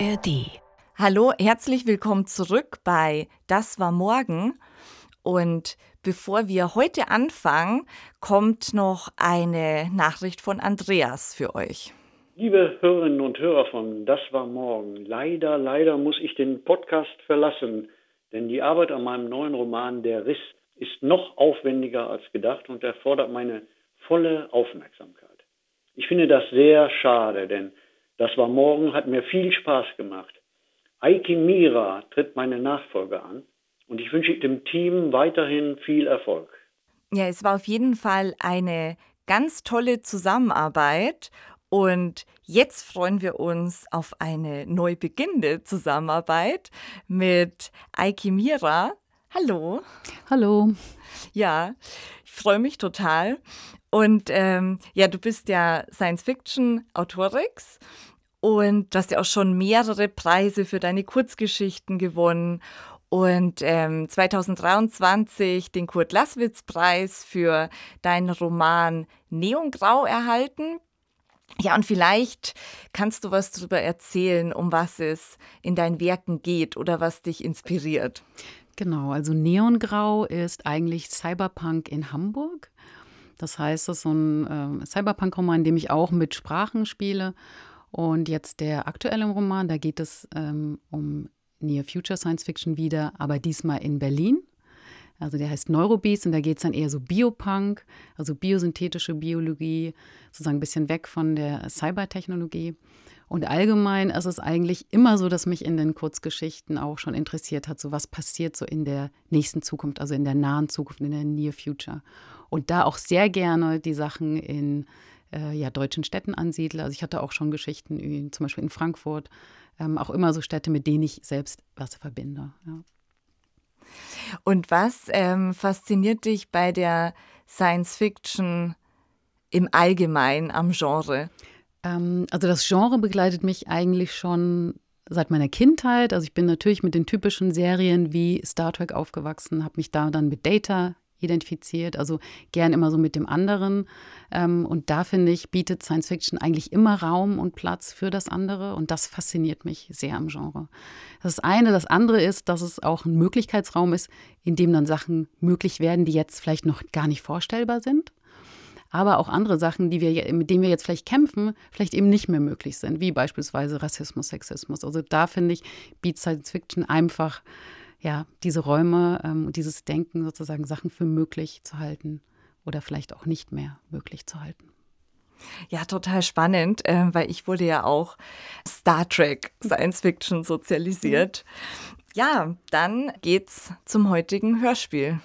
ARD. Hallo, herzlich willkommen zurück bei Das war morgen. Und bevor wir heute anfangen, kommt noch eine Nachricht von Andreas für euch. Liebe Hörerinnen und Hörer von Das war morgen, leider, leider muss ich den Podcast verlassen, denn die Arbeit an meinem neuen Roman Der Riss ist noch aufwendiger als gedacht und erfordert meine volle Aufmerksamkeit. Ich finde das sehr schade, denn das war morgen, hat mir viel Spaß gemacht. Aiki Mira tritt meine Nachfolge an und ich wünsche dem Team weiterhin viel Erfolg. Ja, es war auf jeden Fall eine ganz tolle Zusammenarbeit und jetzt freuen wir uns auf eine neu beginnende Zusammenarbeit mit Aiki Mira. Hallo. Hallo. Ja, ich freue mich total. Und ähm, ja, du bist ja Science-Fiction-Autorix und du hast ja auch schon mehrere Preise für deine Kurzgeschichten gewonnen. Und ähm, 2023 den Kurt Laßwitz-Preis für deinen Roman Neongrau erhalten. Ja, und vielleicht kannst du was darüber erzählen, um was es in deinen Werken geht oder was dich inspiriert. Genau, also Neongrau ist eigentlich Cyberpunk in Hamburg. Das heißt, es ist so ein äh, Cyberpunk-Roman, in dem ich auch mit Sprachen spiele. Und jetzt der aktuelle Roman, da geht es ähm, um Near Future Science Fiction wieder, aber diesmal in Berlin. Also der heißt Neurobeast und da geht es dann eher so Biopunk, also biosynthetische Biologie, sozusagen ein bisschen weg von der Cybertechnologie. Und allgemein ist es eigentlich immer so, dass mich in den Kurzgeschichten auch schon interessiert hat, so was passiert so in der nächsten Zukunft, also in der nahen Zukunft, in der Near Future. Und da auch sehr gerne die Sachen in äh, ja, deutschen Städten ansiedle. Also ich hatte auch schon Geschichten, in, zum Beispiel in Frankfurt, ähm, auch immer so Städte, mit denen ich selbst was verbinde. Ja. Und was ähm, fasziniert dich bei der Science Fiction im Allgemeinen am Genre? Ähm, also das Genre begleitet mich eigentlich schon seit meiner Kindheit. Also ich bin natürlich mit den typischen Serien wie Star Trek aufgewachsen, habe mich da dann mit Data identifiziert, also gern immer so mit dem anderen. Ähm, und da finde ich, bietet Science Fiction eigentlich immer Raum und Platz für das andere und das fasziniert mich sehr am Genre. Das eine. Das andere ist, dass es auch ein Möglichkeitsraum ist, in dem dann Sachen möglich werden, die jetzt vielleicht noch gar nicht vorstellbar sind aber auch andere Sachen, die wir, mit denen wir jetzt vielleicht kämpfen, vielleicht eben nicht mehr möglich sind, wie beispielsweise Rassismus, Sexismus. Also da finde ich, bietet Science Fiction einfach ja, diese Räume ähm, und dieses Denken sozusagen Sachen für möglich zu halten oder vielleicht auch nicht mehr möglich zu halten. Ja, total spannend, äh, weil ich wurde ja auch Star Trek Science Fiction sozialisiert. Ja, dann geht's zum heutigen Hörspiel.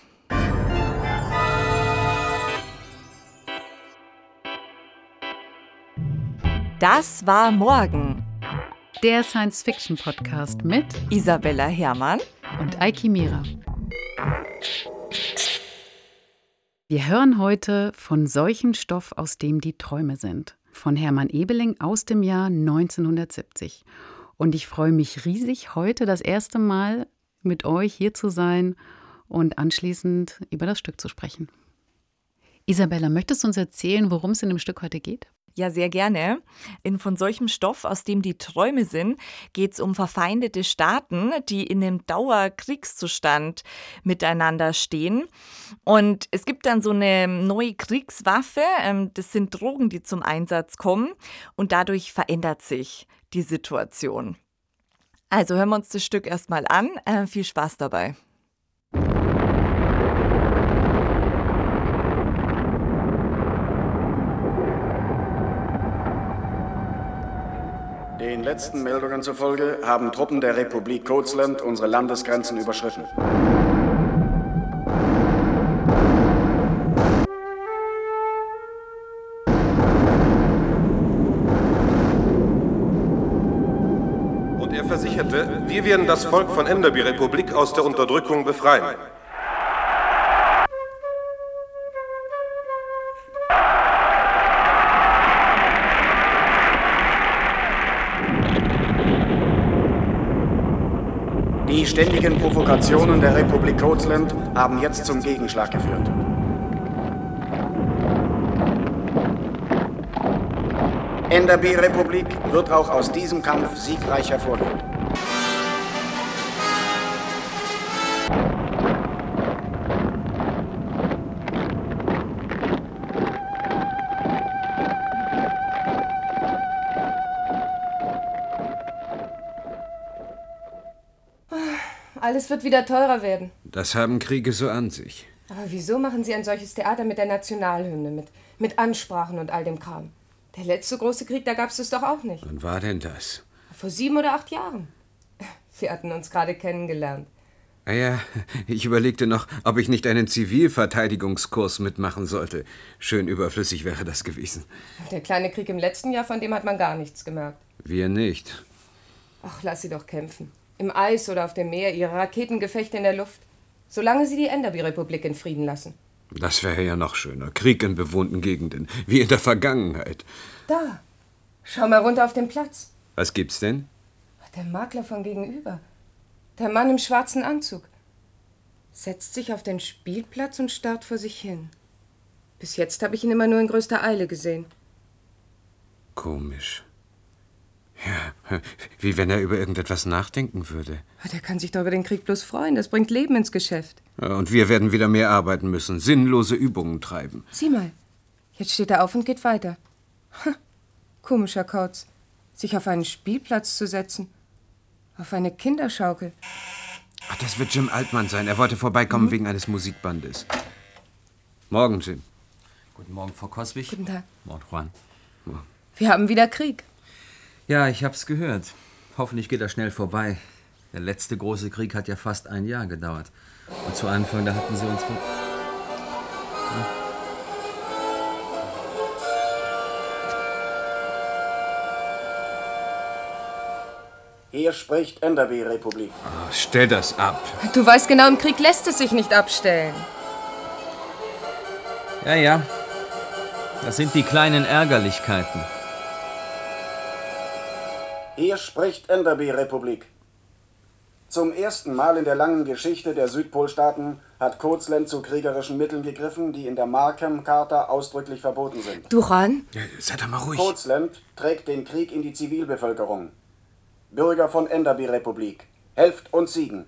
Das war morgen. Der Science Fiction Podcast mit Isabella Herrmann und Aiki Mira. Wir hören heute von solchen Stoff, aus dem die Träume sind, von Hermann Ebeling aus dem Jahr 1970. Und ich freue mich riesig, heute das erste Mal mit euch hier zu sein und anschließend über das Stück zu sprechen. Isabella, möchtest du uns erzählen, worum es in dem Stück heute geht? Ja, sehr gerne. In Von solchem Stoff, aus dem die Träume sind, geht es um verfeindete Staaten, die in einem Dauerkriegszustand miteinander stehen. Und es gibt dann so eine neue Kriegswaffe, ähm, das sind Drogen, die zum Einsatz kommen. Und dadurch verändert sich die Situation. Also hören wir uns das Stück erstmal an. Äh, viel Spaß dabei. Den letzten Meldungen zufolge haben Truppen der Republik Coatsland unsere Landesgrenzen überschritten. Und er versicherte, wir werden das Volk von Enderby-Republik aus der Unterdrückung befreien. Ständigen Provokationen der Republik Coatsland haben jetzt zum Gegenschlag geführt. Enderby-Republik wird auch aus diesem Kampf siegreich hervorgehen. Alles wird wieder teurer werden. Das haben Kriege so an sich. Aber wieso machen Sie ein solches Theater mit der Nationalhymne, mit, mit Ansprachen und all dem Kram? Der letzte große Krieg, da gab es doch auch nicht. Wann war denn das? Vor sieben oder acht Jahren. Wir hatten uns gerade kennengelernt. Ah ja, ich überlegte noch, ob ich nicht einen Zivilverteidigungskurs mitmachen sollte. Schön überflüssig wäre das gewesen. Der kleine Krieg im letzten Jahr, von dem hat man gar nichts gemerkt. Wir nicht. Ach, lass sie doch kämpfen. Im Eis oder auf dem Meer, ihre Raketengefechte in der Luft. Solange sie die Enderby-Republik in Frieden lassen. Das wäre ja noch schöner. Krieg in bewohnten Gegenden, wie in der Vergangenheit. Da, schau mal runter auf den Platz. Was gibt's denn? Der Makler von gegenüber. Der Mann im schwarzen Anzug. Setzt sich auf den Spielplatz und starrt vor sich hin. Bis jetzt habe ich ihn immer nur in größter Eile gesehen. Komisch. Ja, wie wenn er über irgendetwas nachdenken würde. Der kann sich doch über den Krieg bloß freuen. Das bringt Leben ins Geschäft. Und wir werden wieder mehr arbeiten müssen, sinnlose Übungen treiben. Sieh mal, jetzt steht er auf und geht weiter. Ha, komischer Kauz, sich auf einen Spielplatz zu setzen. Auf eine Kinderschaukel. Ach, das wird Jim Altmann sein. Er wollte vorbeikommen mhm. wegen eines Musikbandes. Morgen, Jim. Guten Morgen, Frau Koswig. Guten Tag. Morgen, Juan. Morgen. Wir haben wieder Krieg. Ja, ich hab's gehört. Hoffentlich geht er schnell vorbei. Der letzte große Krieg hat ja fast ein Jahr gedauert. Und zu Anfang, da hatten sie uns von. Ja. Hier spricht Enderby-Republik. Oh, stell das ab. Du weißt genau, im Krieg lässt es sich nicht abstellen. Ja, ja. Das sind die kleinen Ärgerlichkeiten. Hier spricht Enderby-Republik. Zum ersten Mal in der langen Geschichte der Südpolstaaten hat Kurzland zu kriegerischen Mitteln gegriffen, die in der Markham-Charta ausdrücklich verboten sind. Duran? Ja, sei doch mal ruhig. Kurzland trägt den Krieg in die Zivilbevölkerung. Bürger von Enderby-Republik, helft uns siegen.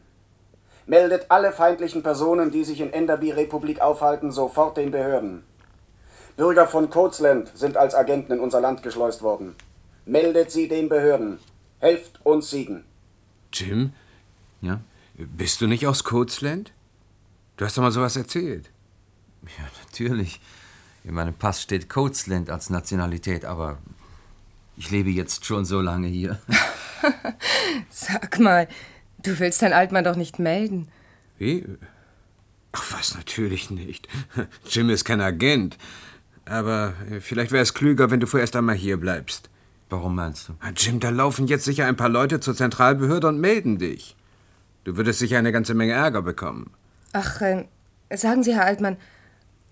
Meldet alle feindlichen Personen, die sich in Enderby-Republik aufhalten, sofort den Behörden. Bürger von Kurzland sind als Agenten in unser Land geschleust worden. Meldet sie den Behörden. Helft uns siegen. Jim? Ja? Bist du nicht aus Coatsland? Du hast doch mal sowas erzählt. Ja, natürlich. In meinem Pass steht Coatsland als Nationalität, aber ich lebe jetzt schon so lange hier. Sag mal, du willst dein Altmann doch nicht melden. Wie? Ach was, natürlich nicht. Jim ist kein Agent. Aber vielleicht wäre es klüger, wenn du vorerst einmal hier bleibst. Warum meinst du? Jim, da laufen jetzt sicher ein paar Leute zur Zentralbehörde und melden dich. Du würdest sicher eine ganze Menge Ärger bekommen. Ach, äh, sagen Sie, Herr Altmann,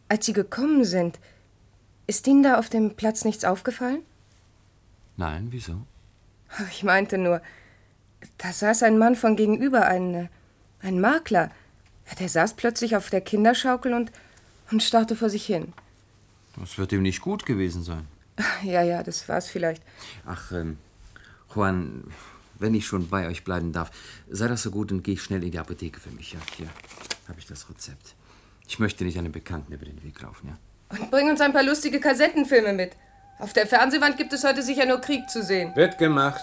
als Sie gekommen sind, ist Ihnen da auf dem Platz nichts aufgefallen? Nein, wieso? Ich meinte nur, da saß ein Mann von gegenüber, ein, äh, ein Makler. Der saß plötzlich auf der Kinderschaukel und, und starrte vor sich hin. Das wird ihm nicht gut gewesen sein. Ja, ja, das war's vielleicht. Ach, ähm, Juan, wenn ich schon bei euch bleiben darf, sei das so gut und geh schnell in die Apotheke für mich. Ja, hier habe ich das Rezept. Ich möchte nicht einem Bekannten über den Weg laufen, ja. Und bring uns ein paar lustige Kassettenfilme mit. Auf der Fernsehwand gibt es heute sicher nur Krieg zu sehen. Wird gemacht.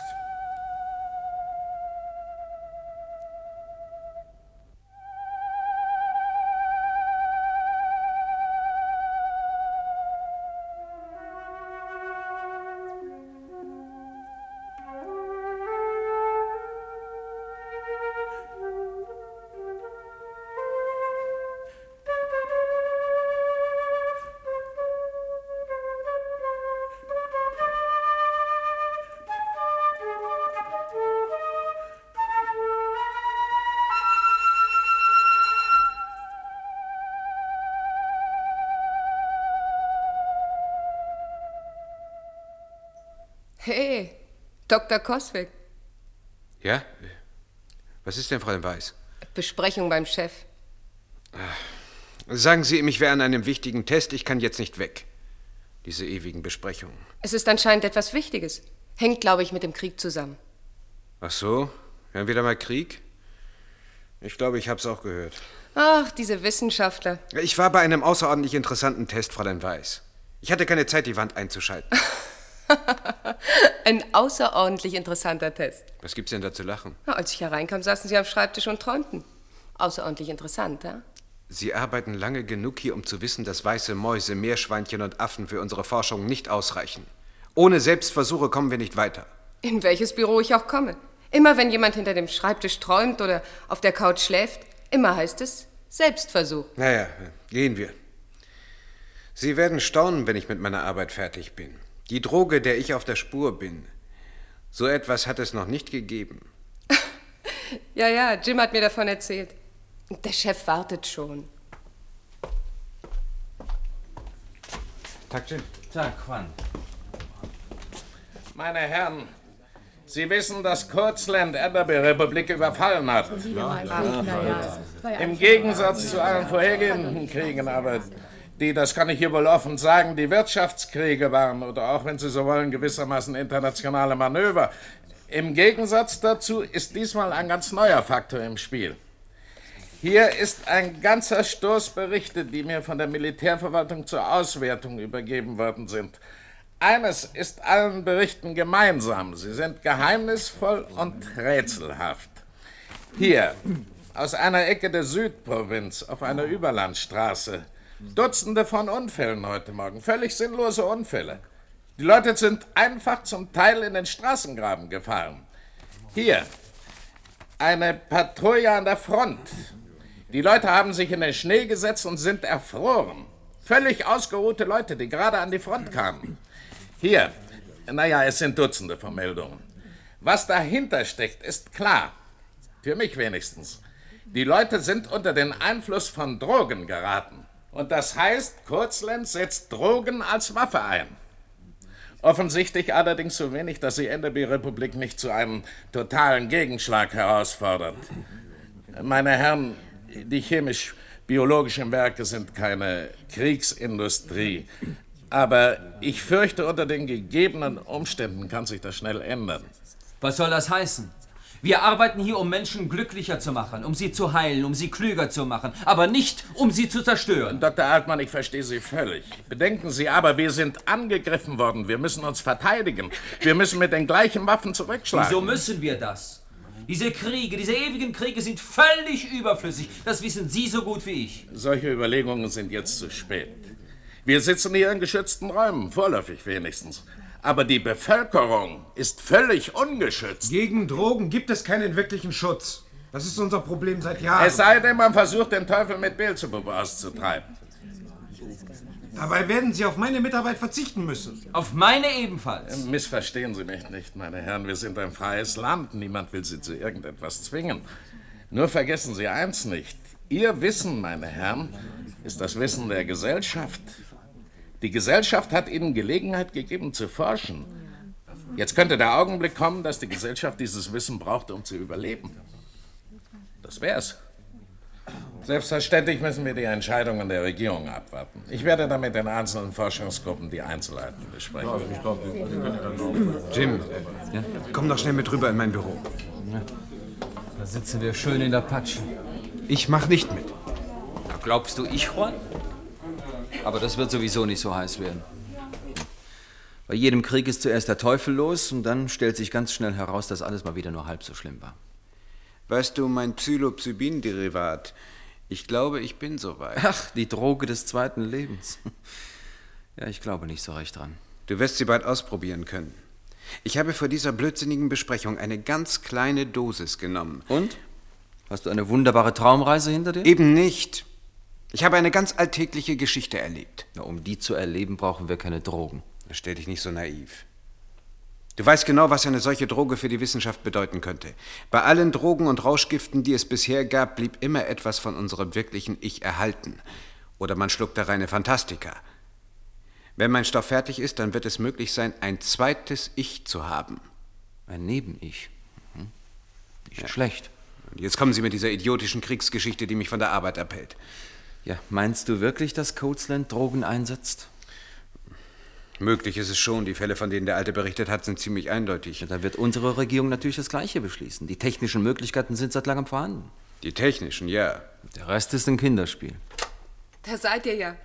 Dr. Koswig. Ja? Was ist denn, Fräulein Weiß? Besprechung beim Chef. Sagen Sie ihm, ich wäre an einem wichtigen Test, ich kann jetzt nicht weg. Diese ewigen Besprechungen. Es ist anscheinend etwas Wichtiges. Hängt, glaube ich, mit dem Krieg zusammen. Ach so? Wir haben wieder mal Krieg? Ich glaube, ich habe es auch gehört. Ach, diese Wissenschaftler. Ich war bei einem außerordentlich interessanten Test, Fräulein Weiß. Ich hatte keine Zeit, die Wand einzuschalten. Ein außerordentlich interessanter Test. Was gibt's denn da zu lachen? Na, als ich hereinkam, saßen Sie am Schreibtisch und träumten. Außerordentlich interessant, ja? Sie arbeiten lange genug hier, um zu wissen, dass weiße Mäuse, Meerschweinchen und Affen für unsere Forschung nicht ausreichen. Ohne Selbstversuche kommen wir nicht weiter. In welches Büro ich auch komme. Immer wenn jemand hinter dem Schreibtisch träumt oder auf der Couch schläft, immer heißt es Selbstversuch. Naja, gehen wir. Sie werden staunen, wenn ich mit meiner Arbeit fertig bin. Die Droge, der ich auf der Spur bin. So etwas hat es noch nicht gegeben. Ja, ja, Jim hat mir davon erzählt. Der Chef wartet schon. Tag, Jim. Tag, Juan. Meine Herren, Sie wissen, dass Kurzland Enderby Republik überfallen hat. Im Gegensatz zu allen vorhergehenden Kriegen, aber die, das kann ich hier wohl offen sagen, die Wirtschaftskriege waren oder auch, wenn Sie so wollen, gewissermaßen internationale Manöver. Im Gegensatz dazu ist diesmal ein ganz neuer Faktor im Spiel. Hier ist ein ganzer Stoß Berichte, die mir von der Militärverwaltung zur Auswertung übergeben worden sind. Eines ist allen Berichten gemeinsam. Sie sind geheimnisvoll und rätselhaft. Hier, aus einer Ecke der Südprovinz, auf einer Überlandstraße. Dutzende von Unfällen heute Morgen. Völlig sinnlose Unfälle. Die Leute sind einfach zum Teil in den Straßengraben gefahren. Hier, eine Patrouille an der Front. Die Leute haben sich in den Schnee gesetzt und sind erfroren. Völlig ausgeruhte Leute, die gerade an die Front kamen. Hier, naja, es sind Dutzende von Meldungen. Was dahinter steckt, ist klar. Für mich wenigstens. Die Leute sind unter den Einfluss von Drogen geraten. Und das heißt, Kurzland setzt Drogen als Waffe ein. Offensichtlich allerdings so wenig, dass die Enderby-Republik nicht zu einem totalen Gegenschlag herausfordert. Meine Herren, die chemisch-biologischen Werke sind keine Kriegsindustrie. Aber ich fürchte, unter den gegebenen Umständen kann sich das schnell ändern. Was soll das heißen? Wir arbeiten hier, um Menschen glücklicher zu machen, um sie zu heilen, um sie klüger zu machen, aber nicht, um sie zu zerstören. Dr. Altmann, ich verstehe Sie völlig. Bedenken Sie aber, wir sind angegriffen worden. Wir müssen uns verteidigen. Wir müssen mit den gleichen Waffen zurückschlagen. Wieso müssen wir das? Diese Kriege, diese ewigen Kriege sind völlig überflüssig. Das wissen Sie so gut wie ich. Solche Überlegungen sind jetzt zu spät. Wir sitzen hier in geschützten Räumen, vorläufig wenigstens. Aber die Bevölkerung ist völlig ungeschützt. Gegen Drogen gibt es keinen wirklichen Schutz. Das ist unser Problem seit Jahren. Es sei denn, man versucht, den Teufel mit Beelzebub auszutreiben. Dabei werden Sie auf meine Mitarbeit verzichten müssen. Auf meine ebenfalls. Missverstehen Sie mich nicht, meine Herren. Wir sind ein freies Land. Niemand will Sie zu irgendetwas zwingen. Nur vergessen Sie eins nicht. Ihr Wissen, meine Herren, ist das Wissen der Gesellschaft. Die Gesellschaft hat Ihnen Gelegenheit gegeben zu forschen. Jetzt könnte der Augenblick kommen, dass die Gesellschaft dieses Wissen braucht, um zu überleben. Das wär's. Selbstverständlich müssen wir die Entscheidungen der Regierung abwarten. Ich werde dann mit den einzelnen Forschungsgruppen die Einzelheiten besprechen. Jim, Ja? komm doch schnell mit rüber in mein Büro. Da sitzen wir schön in der Patsche. Ich mach nicht mit. Glaubst du, ich, Juan? Aber das wird sowieso nicht so heiß werden. Bei jedem Krieg ist zuerst der Teufel los und dann stellt sich ganz schnell heraus, dass alles mal wieder nur halb so schlimm war. Weißt du, mein Psilocybin-Derivat, ich glaube, ich bin soweit. Ach, die Droge des zweiten Lebens. Ja, ich glaube nicht so recht dran. Du wirst sie bald ausprobieren können. Ich habe vor dieser blödsinnigen Besprechung eine ganz kleine Dosis genommen. Und? Hast du eine wunderbare Traumreise hinter dir? Eben nicht. Ich habe eine ganz alltägliche Geschichte erlebt. Na, um die zu erleben, brauchen wir keine Drogen. Stell dich nicht so naiv. Du weißt genau, was eine solche Droge für die Wissenschaft bedeuten könnte. Bei allen Drogen und Rauschgiften, die es bisher gab, blieb immer etwas von unserem wirklichen Ich erhalten. Oder man schluckte reine Fantastika. Wenn mein Stoff fertig ist, dann wird es möglich sein, ein zweites Ich zu haben. Ein Neben-Ich. Mhm. Nicht schlecht. Und jetzt kommen Sie mit dieser idiotischen Kriegsgeschichte, die mich von der Arbeit abhält. Ja, meinst du wirklich, dass Coatsland Drogen einsetzt? Möglich ist es schon. Die Fälle, von denen der Alte berichtet hat, sind ziemlich eindeutig. Ja, da wird unsere Regierung natürlich das Gleiche beschließen. Die technischen Möglichkeiten sind seit langem vorhanden. Die technischen, ja. Der Rest ist ein Kinderspiel. Da seid ihr ja.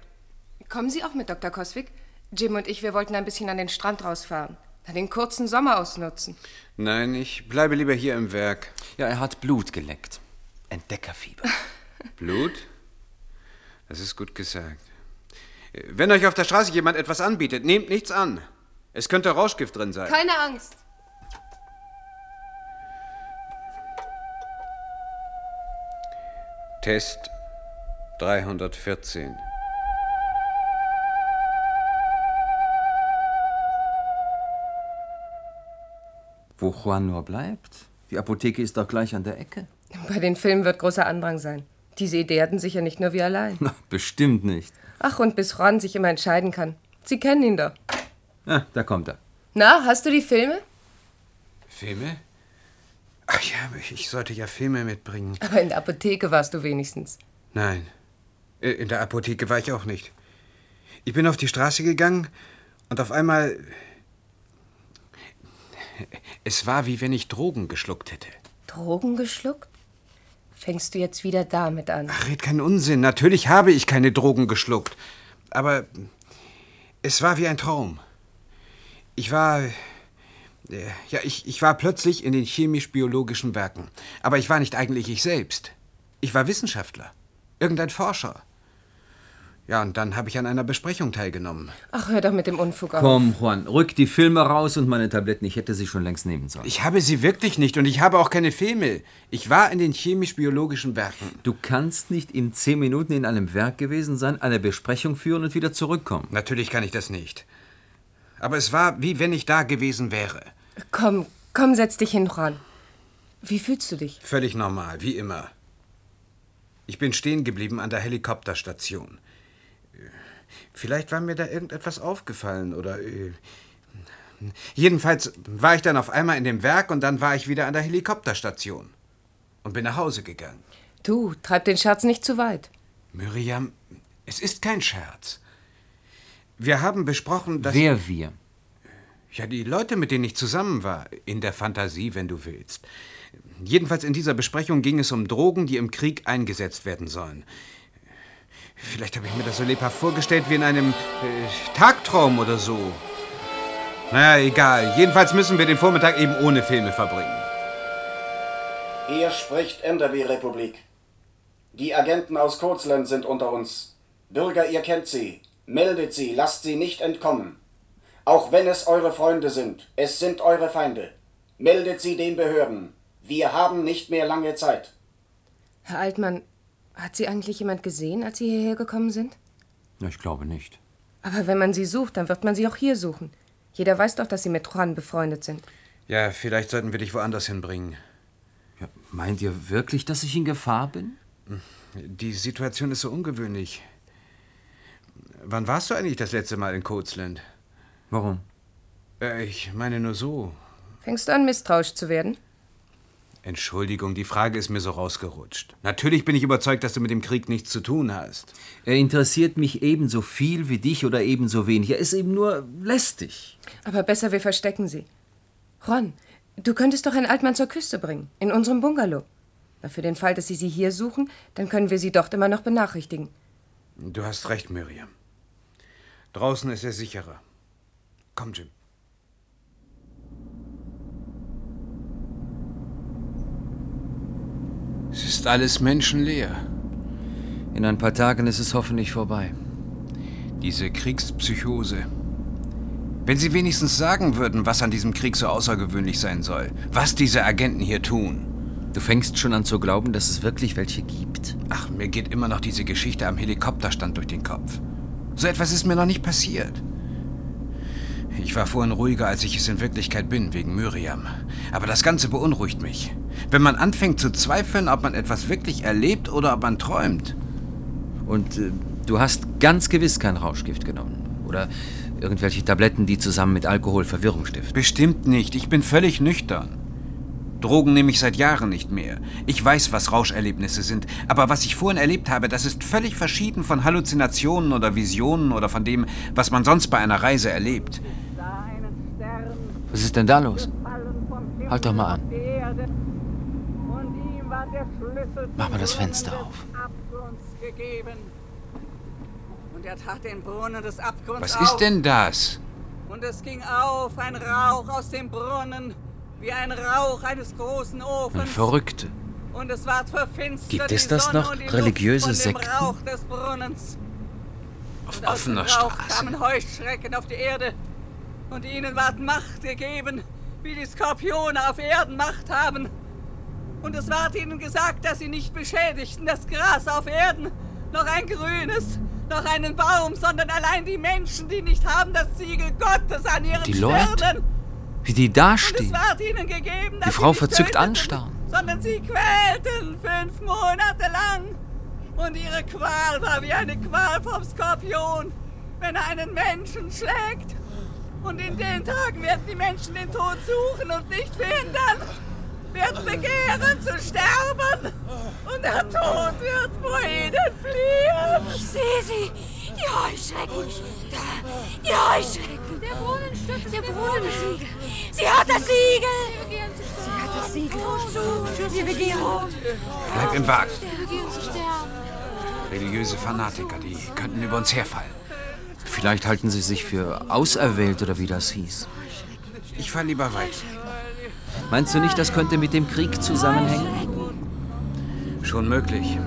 Kommen Sie auch mit, Dr. Coswig? Jim und ich, wir wollten ein bisschen an den Strand rausfahren. Dann den kurzen Sommer ausnutzen. Nein, ich bleibe lieber hier im Werk. Ja, er hat Blut geleckt. Entdeckerfieber. Blut? Das ist gut gesagt. Wenn euch auf der Straße jemand etwas anbietet, nehmt nichts an. Es könnte Rauschgift drin sein. Keine Angst. Test 314. Wo Juan nur bleibt? Die Apotheke ist doch gleich an der Ecke. Bei den Filmen wird großer Andrang sein. Diese Idee hatten sicher nicht nur wir allein. Na, bestimmt nicht. Ach, und bis Ron sich immer entscheiden kann. Sie kennen ihn doch. Ah, da kommt er. Na, hast du die Filme? Filme? Ach ja, ich sollte ja Filme mitbringen. Aber in der Apotheke warst du wenigstens. Nein, äh, in der Apotheke war ich auch nicht. Ich bin auf die Straße gegangen und auf einmal. Es war wie wenn ich Drogen geschluckt hätte. Drogen geschluckt? Fängst du jetzt wieder damit an? Ach, red keinen Unsinn. Natürlich habe ich keine Drogen geschluckt. Aber es war wie ein Traum. Ich war. Ja, ich, ich war plötzlich in den chemisch-biologischen Werken. Aber ich war nicht eigentlich ich selbst. Ich war Wissenschaftler. Irgendein Forscher. Ja, und dann habe ich an einer Besprechung teilgenommen. Ach, hör doch mit dem Unfug auf. Komm, Juan, rück die Filme raus und meine Tabletten. Ich hätte sie schon längst nehmen sollen. Ich habe sie wirklich nicht und ich habe auch keine Filme. Ich war in den chemisch-biologischen Werken. Du kannst nicht in zehn Minuten in einem Werk gewesen sein, eine Besprechung führen und wieder zurückkommen. Natürlich kann ich das nicht. Aber es war, wie wenn ich da gewesen wäre. Komm, komm, setz dich hin, Juan. Wie fühlst du dich? Völlig normal, wie immer. Ich bin stehen geblieben an der Helikopterstation. Vielleicht war mir da irgendetwas aufgefallen oder. Äh, jedenfalls war ich dann auf einmal in dem Werk und dann war ich wieder an der Helikopterstation. Und bin nach Hause gegangen. Du, treib den Scherz nicht zu weit. Miriam, es ist kein Scherz. Wir haben besprochen, dass. Wer wir? Ja, die Leute, mit denen ich zusammen war. In der Fantasie, wenn du willst. Jedenfalls in dieser Besprechung ging es um Drogen, die im Krieg eingesetzt werden sollen. Vielleicht habe ich mir das so lebhaft vorgestellt wie in einem äh, Tagtraum oder so. Naja, egal. Jedenfalls müssen wir den Vormittag eben ohne Filme verbringen. Hier spricht Enderby-Republik. Die Agenten aus Kurzland sind unter uns. Bürger, ihr kennt sie. Meldet sie, lasst sie nicht entkommen. Auch wenn es eure Freunde sind, es sind eure Feinde. Meldet sie den Behörden. Wir haben nicht mehr lange Zeit. Herr Altmann, hat Sie eigentlich jemand gesehen, als Sie hierher gekommen sind? Ich glaube nicht. Aber wenn man Sie sucht, dann wird man Sie auch hier suchen. Jeder weiß doch, dass Sie mit Juan befreundet sind. Ja, vielleicht sollten wir dich woanders hinbringen. Ja, meint ihr wirklich, dass ich in Gefahr bin? Die Situation ist so ungewöhnlich. Wann warst du eigentlich das letzte Mal in Coatsland? Warum? Äh, ich meine nur so. Fängst du an, misstrauisch zu werden? Entschuldigung, die Frage ist mir so rausgerutscht. Natürlich bin ich überzeugt, dass du mit dem Krieg nichts zu tun hast. Er interessiert mich ebenso viel wie dich oder ebenso wenig. Er ist eben nur lästig. Aber besser, wir verstecken sie. Ron, du könntest doch einen Altmann zur Küste bringen, in unserem Bungalow. Na, für den Fall, dass sie sie hier suchen, dann können wir sie dort immer noch benachrichtigen. Du hast recht, Miriam. Draußen ist er sicherer. Komm, Jim. Es ist alles menschenleer. In ein paar Tagen ist es hoffentlich vorbei. Diese Kriegspsychose. Wenn Sie wenigstens sagen würden, was an diesem Krieg so außergewöhnlich sein soll, was diese Agenten hier tun. Du fängst schon an zu glauben, dass es wirklich welche gibt. Ach, mir geht immer noch diese Geschichte am Helikopterstand durch den Kopf. So etwas ist mir noch nicht passiert. Ich war vorhin ruhiger, als ich es in Wirklichkeit bin, wegen Miriam. Aber das Ganze beunruhigt mich. Wenn man anfängt zu zweifeln, ob man etwas wirklich erlebt oder ob man träumt. Und äh, du hast ganz gewiss kein Rauschgift genommen. Oder irgendwelche Tabletten, die zusammen mit Alkohol Verwirrung stiften. Bestimmt nicht. Ich bin völlig nüchtern. Drogen nehme ich seit Jahren nicht mehr. Ich weiß, was Rauscherlebnisse sind, aber was ich vorhin erlebt habe, das ist völlig verschieden von Halluzinationen oder Visionen oder von dem, was man sonst bei einer Reise erlebt. Was ist denn da los? Halt doch mal an. Mach mal das Fenster auf. Was ist denn das? Und es ging auf ein Rauch aus dem Brunnen, wie ein Rauch eines großen Ofens. Ein Verrückte. Und es ward verfinstert Gibt es das noch? Religiöse Sekten? Dem Rauch des Brunnens. Auf offener Straße. kamen Heuschrecken auf die Erde. Und ihnen ward Macht gegeben, wie die Skorpione auf Erden Macht haben. Und es ward ihnen gesagt, dass sie nicht beschädigten das Gras auf Erden, noch ein grünes, noch einen Baum, sondern allein die Menschen, die nicht haben das Siegel Gottes an ihren Die Leute? Stirnen. Wie die Und es dastehen. ward ihnen gegeben, dass Die Frau verzückt töteten, anstarren. sondern sie quälten fünf Monate lang. Und ihre Qual war wie eine Qual vom Skorpion, wenn er einen Menschen schlägt. Und in den Tagen werden die Menschen den Tod suchen und nicht finden, werden begehren zu sterben. Und der Tod wird vor ihnen fliehen. Ich sehe sie. Die Heuschrecken. Da, die Heuschrecken. Der Brunnen stürzt. Der Brunnensiegel. Sie hat das Siegel. Sie hat das Siegel. Wir begehren. Bleib im Wagen. Religiöse Fanatiker, die könnten über uns herfallen. Vielleicht halten sie sich für auserwählt oder wie das hieß. Ich fahr lieber weiter. Meinst du nicht, das könnte mit dem Krieg zusammenhängen? Schon möglich.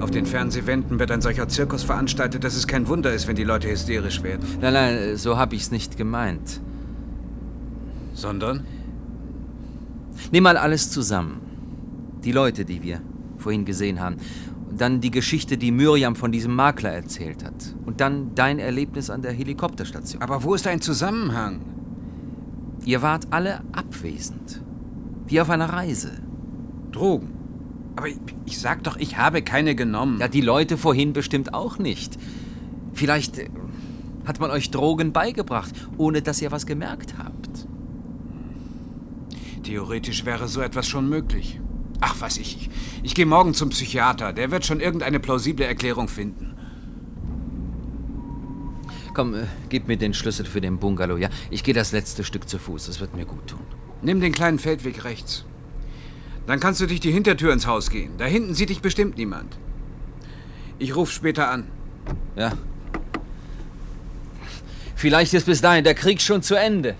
Auf den Fernsehwänden wird ein solcher Zirkus veranstaltet, dass es kein Wunder ist, wenn die Leute hysterisch werden. Nein, nein, so habe ich's nicht gemeint. Sondern? Nimm mal alles zusammen. Die Leute, die wir vorhin gesehen haben. Dann die Geschichte, die Miriam von diesem Makler erzählt hat. Und dann dein Erlebnis an der Helikopterstation. Aber wo ist ein Zusammenhang? Ihr wart alle abwesend. Wie auf einer Reise. Drogen. Aber ich, ich sag doch, ich habe keine genommen. Ja, die Leute vorhin bestimmt auch nicht. Vielleicht äh, hat man euch Drogen beigebracht, ohne dass ihr was gemerkt habt. Theoretisch wäre so etwas schon möglich. Ach, was ich. Ich, ich gehe morgen zum Psychiater. Der wird schon irgendeine plausible Erklärung finden. Komm, äh, gib mir den Schlüssel für den Bungalow, ja? Ich gehe das letzte Stück zu Fuß. Das wird mir gut tun. Nimm den kleinen Feldweg rechts. Dann kannst du durch die Hintertür ins Haus gehen. Da hinten sieht dich bestimmt niemand. Ich rufe später an. Ja. Vielleicht ist bis dahin der Krieg schon zu Ende.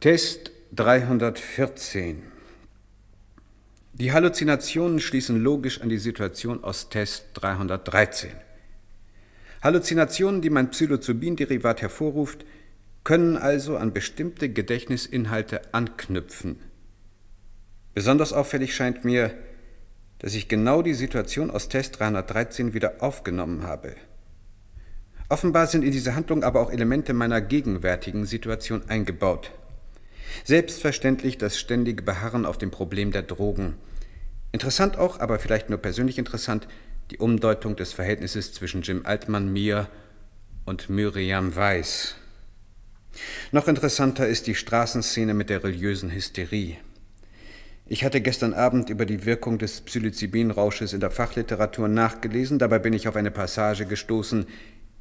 Test 314. Die Halluzinationen schließen logisch an die Situation aus Test 313. Halluzinationen, die mein Psilocybin-Derivat hervorruft, können also an bestimmte Gedächtnisinhalte anknüpfen. Besonders auffällig scheint mir, dass ich genau die Situation aus Test 313 wieder aufgenommen habe. Offenbar sind in diese Handlung aber auch Elemente meiner gegenwärtigen Situation eingebaut. Selbstverständlich das ständige Beharren auf dem Problem der Drogen. Interessant auch, aber vielleicht nur persönlich interessant, die Umdeutung des Verhältnisses zwischen Jim Altmann, mir und Miriam Weiss. Noch interessanter ist die Straßenszene mit der religiösen Hysterie. Ich hatte gestern Abend über die Wirkung des Psilocybin-Rausches in der Fachliteratur nachgelesen, dabei bin ich auf eine Passage gestoßen,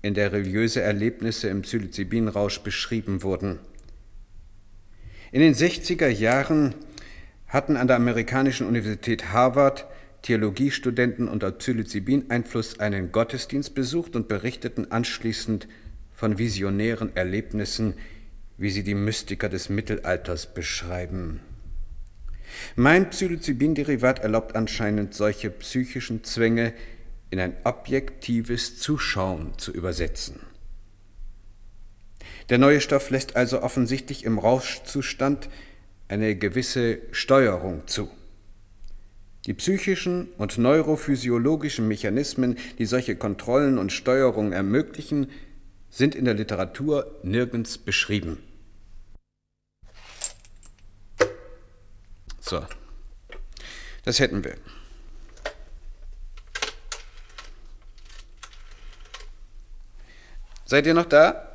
in der religiöse Erlebnisse im Psilocybin-Rausch beschrieben wurden. In den 60er Jahren hatten an der amerikanischen Universität Harvard Theologiestudenten unter Psilocybin-Einfluss einen Gottesdienst besucht und berichteten anschließend von visionären Erlebnissen, wie sie die Mystiker des Mittelalters beschreiben. Mein Psilocybin-Derivat erlaubt anscheinend solche psychischen Zwänge in ein objektives Zuschauen zu übersetzen. Der neue Stoff lässt also offensichtlich im Rauschzustand eine gewisse Steuerung zu. Die psychischen und neurophysiologischen Mechanismen, die solche Kontrollen und Steuerungen ermöglichen, sind in der Literatur nirgends beschrieben. So, das hätten wir. Seid ihr noch da?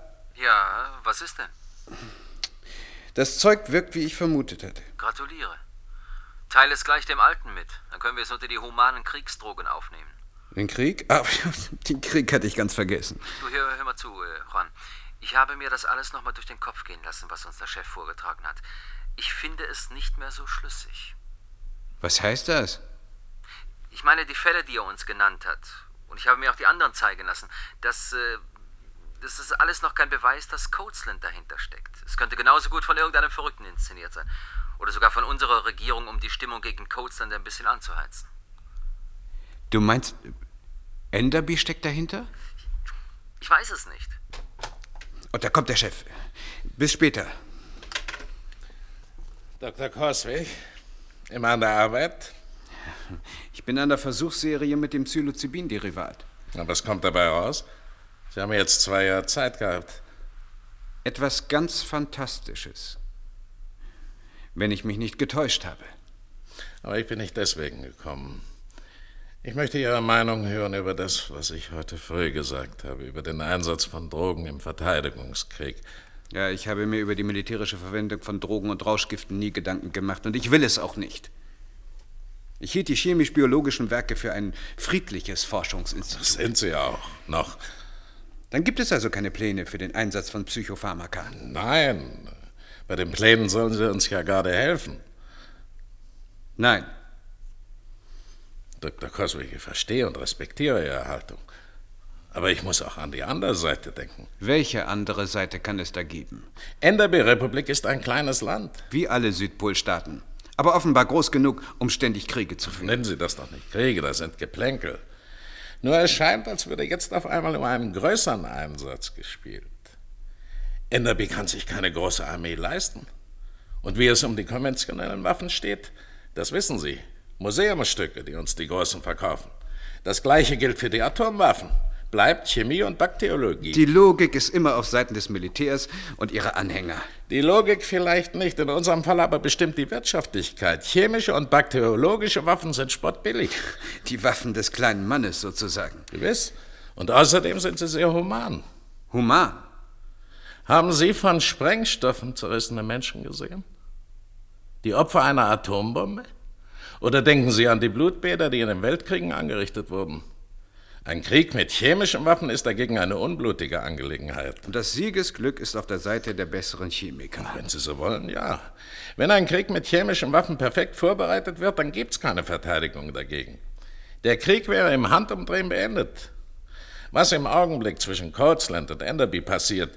Ja, was ist denn? Das Zeug wirkt, wie ich vermutet hatte. Gratuliere. Teile es gleich dem Alten mit. Dann können wir es unter die humanen Kriegsdrogen aufnehmen. Den Krieg? Ah, den Krieg hatte ich ganz vergessen. Du, hör, hör mal zu, äh, Juan. Ich habe mir das alles nochmal durch den Kopf gehen lassen, was uns der Chef vorgetragen hat. Ich finde es nicht mehr so schlüssig. Was heißt das? Ich meine, die Fälle, die er uns genannt hat, und ich habe mir auch die anderen zeigen lassen, dass äh, das ist alles noch kein Beweis, dass Coatsland dahinter steckt. Es könnte genauso gut von irgendeinem Verrückten inszeniert sein. Oder sogar von unserer Regierung, um die Stimmung gegen Coatsland ein bisschen anzuheizen. Du meinst, Enderby steckt dahinter? Ich weiß es nicht. Und da kommt der Chef. Bis später. Dr. Coswig, immer an der Arbeit? Ich bin an der Versuchsserie mit dem Psilocybin-Derivat. Und was kommt dabei raus? Sie haben jetzt zwei Jahre Zeit gehabt. Etwas ganz Fantastisches. Wenn ich mich nicht getäuscht habe. Aber ich bin nicht deswegen gekommen. Ich möchte Ihre Meinung hören über das, was ich heute früh gesagt habe, über den Einsatz von Drogen im Verteidigungskrieg. Ja, ich habe mir über die militärische Verwendung von Drogen und Rauschgiften nie Gedanken gemacht und ich will es auch nicht. Ich hielt die chemisch-biologischen Werke für ein friedliches Forschungsinstitut. Das sind sie auch, noch. Dann gibt es also keine Pläne für den Einsatz von Psychopharmaka. Nein, bei den Plänen sollen Sie uns ja gerade helfen. Nein. Dr. Coswig, ich verstehe und respektiere Ihre Haltung. Aber ich muss auch an die andere Seite denken. Welche andere Seite kann es da geben? Enderby-Republik ist ein kleines Land. Wie alle Südpolstaaten. Aber offenbar groß genug, um ständig Kriege zu führen. Nennen Sie das doch nicht Kriege, das sind Geplänkel. Nur es scheint, als würde jetzt auf einmal um einen größeren Einsatz gespielt. Enderby kann sich keine große Armee leisten. Und wie es um die konventionellen Waffen steht, das wissen Sie. Museumsstücke, die uns die Großen verkaufen. Das gleiche gilt für die Atomwaffen. Bleibt Chemie und Bakteriologie. Die Logik ist immer auf Seiten des Militärs und ihrer Anhänger. Die Logik vielleicht nicht, in unserem Fall aber bestimmt die Wirtschaftlichkeit. Chemische und bakteriologische Waffen sind spottbillig. Die Waffen des kleinen Mannes sozusagen. Gewiss. Und außerdem sind sie sehr human. Human? Haben Sie von Sprengstoffen zerrissene Menschen gesehen? Die Opfer einer Atombombe? Oder denken Sie an die Blutbäder, die in den Weltkriegen angerichtet wurden? Ein Krieg mit chemischen Waffen ist dagegen eine unblutige Angelegenheit. Und das Siegesglück ist auf der Seite der besseren Chemiker. Wenn Sie so wollen, ja. Wenn ein Krieg mit chemischen Waffen perfekt vorbereitet wird, dann gibt es keine Verteidigung dagegen. Der Krieg wäre im Handumdrehen beendet. Was im Augenblick zwischen Coatsland und Enderby passiert,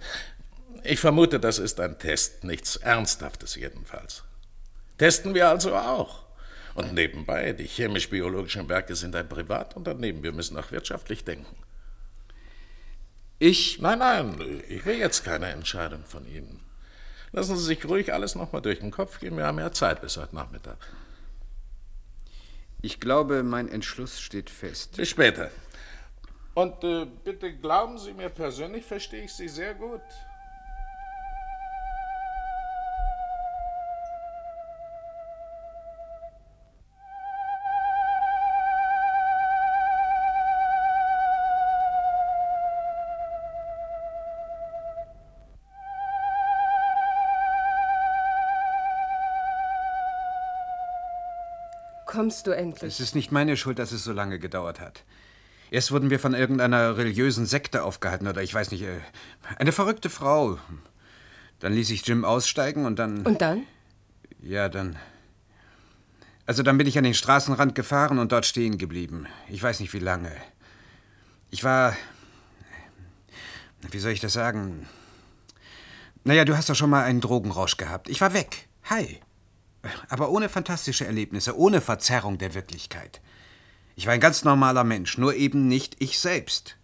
ich vermute, das ist ein Test, nichts Ernsthaftes jedenfalls. Testen wir also auch. Und nebenbei, die chemisch-biologischen Werke sind ein Privatunternehmen. Wir müssen auch wirtschaftlich denken. Ich? Nein, nein, ich will jetzt keine Entscheidung von Ihnen. Lassen Sie sich ruhig alles nochmal durch den Kopf gehen. Wir haben ja Zeit bis heute Nachmittag. Ich glaube, mein Entschluss steht fest. Bis später. Und äh, bitte glauben Sie mir persönlich, verstehe ich Sie sehr gut. Kommst du endlich? Es ist nicht meine Schuld, dass es so lange gedauert hat. Erst wurden wir von irgendeiner religiösen Sekte aufgehalten oder ich weiß nicht, äh, eine verrückte Frau. Dann ließ ich Jim aussteigen und dann. Und dann? Ja, dann. Also dann bin ich an den Straßenrand gefahren und dort stehen geblieben. Ich weiß nicht wie lange. Ich war. Wie soll ich das sagen? Naja, du hast doch schon mal einen Drogenrausch gehabt. Ich war weg. Hi. Aber ohne fantastische Erlebnisse, ohne Verzerrung der Wirklichkeit. Ich war ein ganz normaler Mensch, nur eben nicht ich selbst.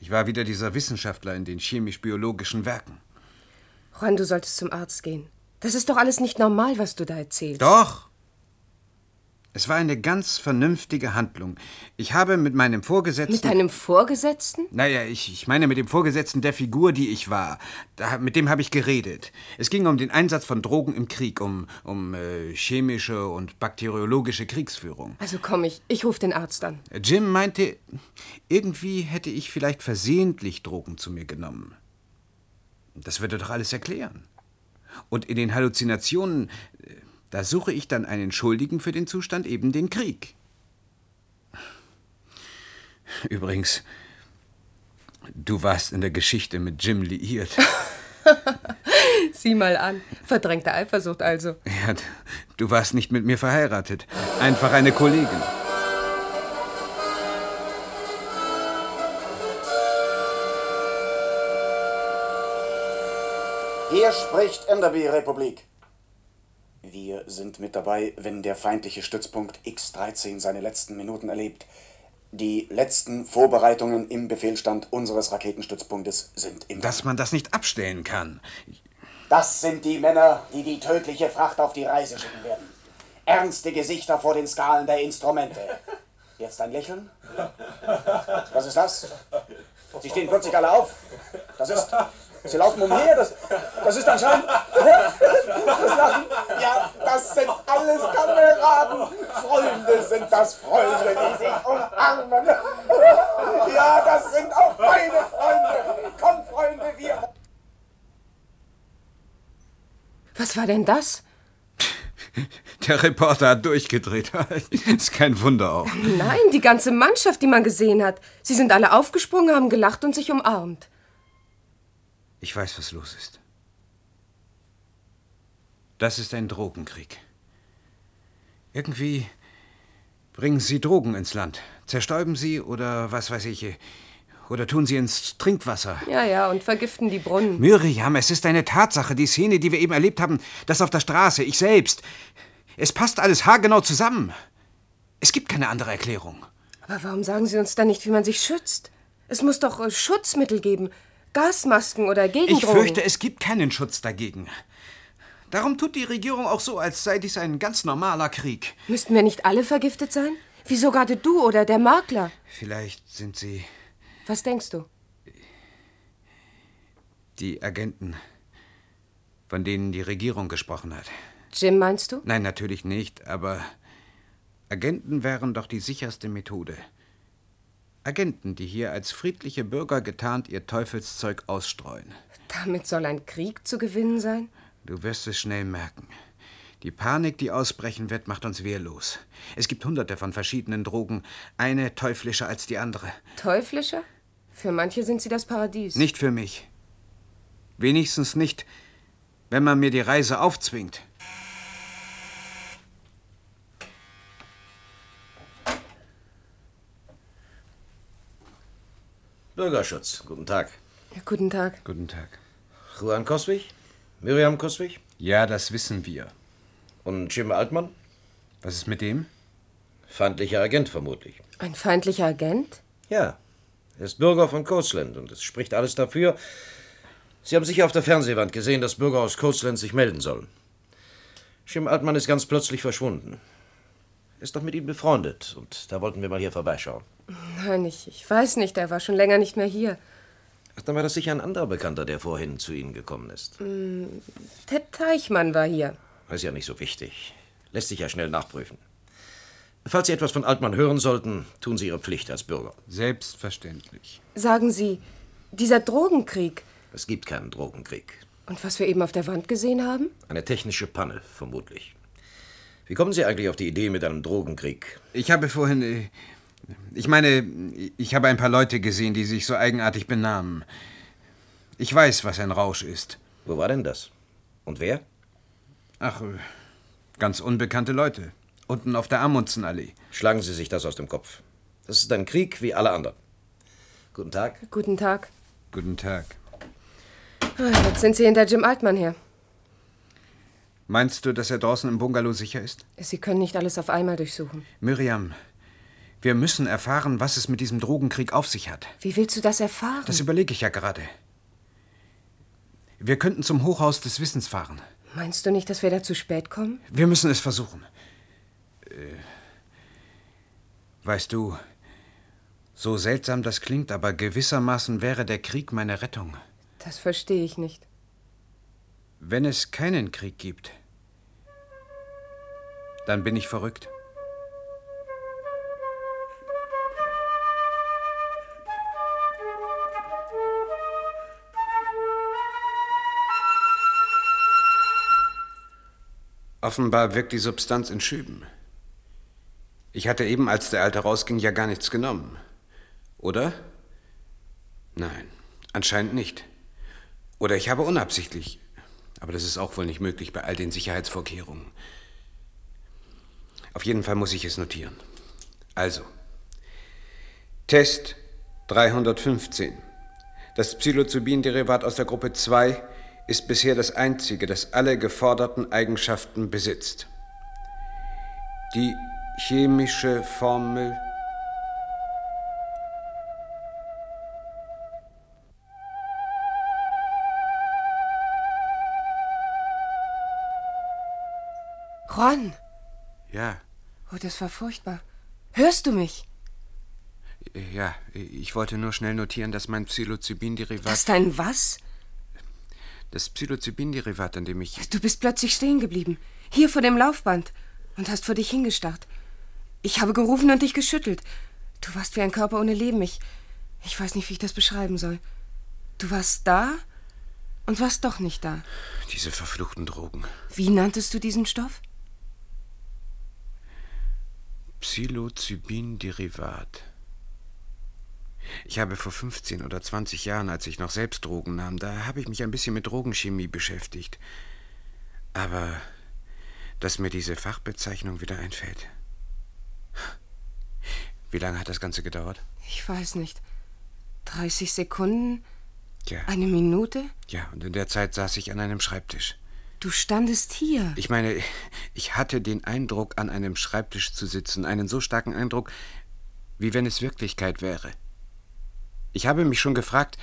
Ich war wieder dieser Wissenschaftler in den chemisch-biologischen Werken. Juan, du solltest zum Arzt gehen. Das ist doch alles nicht normal, was du da erzählst. Doch. Es war eine ganz vernünftige Handlung. Ich habe mit meinem Vorgesetzten. Mit deinem Vorgesetzten? Naja, ich, ich meine mit dem Vorgesetzten der Figur, die ich war. Da, mit dem habe ich geredet. Es ging um den Einsatz von Drogen im Krieg, um, um äh, chemische und bakteriologische Kriegsführung. Also komm ich, ich rufe den Arzt an. Jim meinte, irgendwie hätte ich vielleicht versehentlich Drogen zu mir genommen. Das würde doch alles erklären. Und in den Halluzinationen, äh, da suche ich dann einen Schuldigen für den Zustand, eben den Krieg. Übrigens, du warst in der Geschichte mit Jim liiert. Sieh mal an. Verdrängte Eifersucht also. Ja, du warst nicht mit mir verheiratet. Einfach eine Kollegin. Hier spricht Enderby-Republik. Wir sind mit dabei, wenn der feindliche Stützpunkt X-13 seine letzten Minuten erlebt. Die letzten Vorbereitungen im Befehlstand unseres Raketenstützpunktes sind im Dass man das nicht abstellen kann. Das sind die Männer, die die tödliche Fracht auf die Reise schicken werden. Ernste Gesichter vor den Skalen der Instrumente. Jetzt ein Lächeln. Was ist das? Sie stehen plötzlich alle auf. Das ist. Sie laufen umher. Das, das ist anscheinend. Das Lachen. Ja, das sind alles Kameraden. Freunde sind das Freunde, die sich umarmen. Ja, das sind auch meine Freunde. Komm, Freunde, wir. Was war denn das? Der Reporter hat durchgedreht. Ist kein Wunder auch. Nein, die ganze Mannschaft, die man gesehen hat. Sie sind alle aufgesprungen, haben gelacht und sich umarmt. Ich weiß, was los ist. Das ist ein Drogenkrieg. Irgendwie bringen sie Drogen ins Land. Zerstäuben sie oder was weiß ich. Oder tun sie ins Trinkwasser. Ja, ja, und vergiften die Brunnen. Miriam, es ist eine Tatsache. Die Szene, die wir eben erlebt haben, das auf der Straße, ich selbst. Es passt alles haargenau zusammen. Es gibt keine andere Erklärung. Aber warum sagen Sie uns dann nicht, wie man sich schützt? Es muss doch äh, Schutzmittel geben. Gasmasken oder Gegendrogen. Ich fürchte, es gibt keinen Schutz dagegen. Darum tut die Regierung auch so, als sei dies ein ganz normaler Krieg. Müssten wir nicht alle vergiftet sein? Wieso gerade du oder der Makler? Vielleicht sind sie Was denkst du? die Agenten, von denen die Regierung gesprochen hat. Jim, meinst du? Nein, natürlich nicht, aber Agenten wären doch die sicherste Methode. Agenten, die hier als friedliche Bürger getarnt ihr Teufelszeug ausstreuen. Damit soll ein Krieg zu gewinnen sein? Du wirst es schnell merken. Die Panik, die ausbrechen wird, macht uns wehrlos. Es gibt hunderte von verschiedenen Drogen, eine teuflischer als die andere. Teuflischer? Für manche sind sie das Paradies. Nicht für mich. Wenigstens nicht, wenn man mir die Reise aufzwingt. Bürgerschutz, guten Tag. Ja, guten Tag. Guten Tag. Juan Koswig? Miriam Koswig? Ja, das wissen wir. Und Jim Altmann? Was ist mit dem? Feindlicher Agent vermutlich. Ein feindlicher Agent? Ja. Er ist Bürger von Coastland und es spricht alles dafür. Sie haben sicher auf der Fernsehwand gesehen, dass Bürger aus Coastland sich melden sollen. Jim Altmann ist ganz plötzlich verschwunden. Ist doch mit ihm befreundet und da wollten wir mal hier vorbeischauen. Nein, ich, ich weiß nicht. Er war schon länger nicht mehr hier. Ach, dann war das sicher ein anderer Bekannter, der vorhin zu Ihnen gekommen ist. Hm, Ted Teichmann war hier. Ist ja nicht so wichtig. Lässt sich ja schnell nachprüfen. Falls Sie etwas von Altmann hören sollten, tun Sie Ihre Pflicht als Bürger. Selbstverständlich. Sagen Sie, dieser Drogenkrieg Es gibt keinen Drogenkrieg. und was wir eben auf der Wand gesehen haben? Eine technische Panne, vermutlich. Wie kommen Sie eigentlich auf die Idee mit einem Drogenkrieg? Ich habe vorhin. äh, Ich meine, ich habe ein paar Leute gesehen, die sich so eigenartig benahmen. Ich weiß, was ein Rausch ist. Wo war denn das? Und wer? Ach, äh, ganz unbekannte Leute. Unten auf der Amundsenallee. Schlagen Sie sich das aus dem Kopf. Das ist ein Krieg wie alle anderen. Guten Tag. Guten Tag. Guten Tag. Jetzt sind Sie hinter Jim Altmann her. Meinst du, dass er draußen im Bungalow sicher ist? Sie können nicht alles auf einmal durchsuchen. Miriam, wir müssen erfahren, was es mit diesem Drogenkrieg auf sich hat. Wie willst du das erfahren? Das überlege ich ja gerade. Wir könnten zum Hochhaus des Wissens fahren. Meinst du nicht, dass wir da zu spät kommen? Wir müssen es versuchen. Äh, Weißt du, so seltsam das klingt, aber gewissermaßen wäre der Krieg meine Rettung. Das verstehe ich nicht. Wenn es keinen Krieg gibt, dann bin ich verrückt. Offenbar wirkt die Substanz in Schüben. Ich hatte eben, als der Alte rausging, ja gar nichts genommen. Oder? Nein, anscheinend nicht. Oder ich habe unabsichtlich. Aber das ist auch wohl nicht möglich bei all den Sicherheitsvorkehrungen. Auf jeden Fall muss ich es notieren. Also, Test 315. Das Psilocybin-Derivat aus der Gruppe 2 ist bisher das einzige, das alle geforderten Eigenschaften besitzt. Die chemische Formel Ron! Ja, Oh, das war furchtbar. Hörst du mich? ja, ich wollte nur schnell notieren, dass mein Psilocybin-Derivat... Das dein was? Das Psilocybin-Derivat, an dem ich... Du bist plötzlich stehen geblieben. Hier vor dem Laufband. Und hast vor dich hingestarrt. Ich habe gerufen und dich geschüttelt. Du warst wie ein Körper ohne Leben. Ich, ich weiß nicht, wie ich das beschreiben soll. Du warst da und warst doch nicht da. Diese verfluchten Drogen. Wie nanntest du diesen Stoff? Psilocybin-Derivat. Ich habe vor 15 oder 20 Jahren, als ich noch selbst Drogen nahm, da habe ich mich ein bisschen mit Drogenchemie beschäftigt. Aber dass mir diese Fachbezeichnung wieder einfällt. Wie lange hat das Ganze gedauert? Ich weiß nicht. 30 Sekunden? Ja. Eine Minute? Ja, und in der Zeit saß ich an einem Schreibtisch. Du standest hier. Ich meine, ich hatte den Eindruck, an einem Schreibtisch zu sitzen, einen so starken Eindruck, wie wenn es Wirklichkeit wäre. Ich habe mich schon gefragt,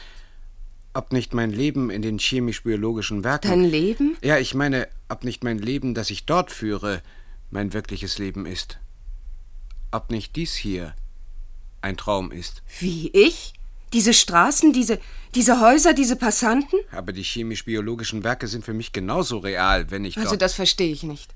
ob nicht mein Leben in den chemisch-biologischen Werken. Dein Leben? Ja, ich meine, ob nicht mein Leben, das ich dort führe, mein wirkliches Leben ist. Ob nicht dies hier ein Traum ist. Wie ich? Diese Straßen, diese, diese Häuser, diese Passanten? Aber die chemisch-biologischen Werke sind für mich genauso real, wenn ich Also das verstehe ich nicht.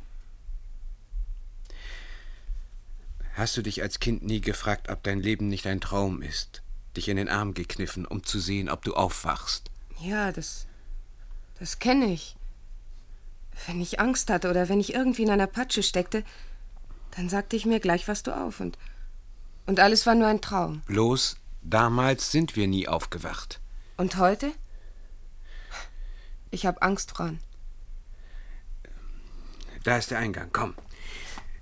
Hast du dich als Kind nie gefragt, ob dein Leben nicht ein Traum ist? Dich in den Arm gekniffen, um zu sehen, ob du aufwachst? Ja, das. Das kenne ich. Wenn ich Angst hatte oder wenn ich irgendwie in einer Patsche steckte, dann sagte ich mir gleich, was du auf und. Und alles war nur ein Traum. Bloß, damals sind wir nie aufgewacht. Und heute? Ich habe Angst, Fran. Da ist der Eingang, komm.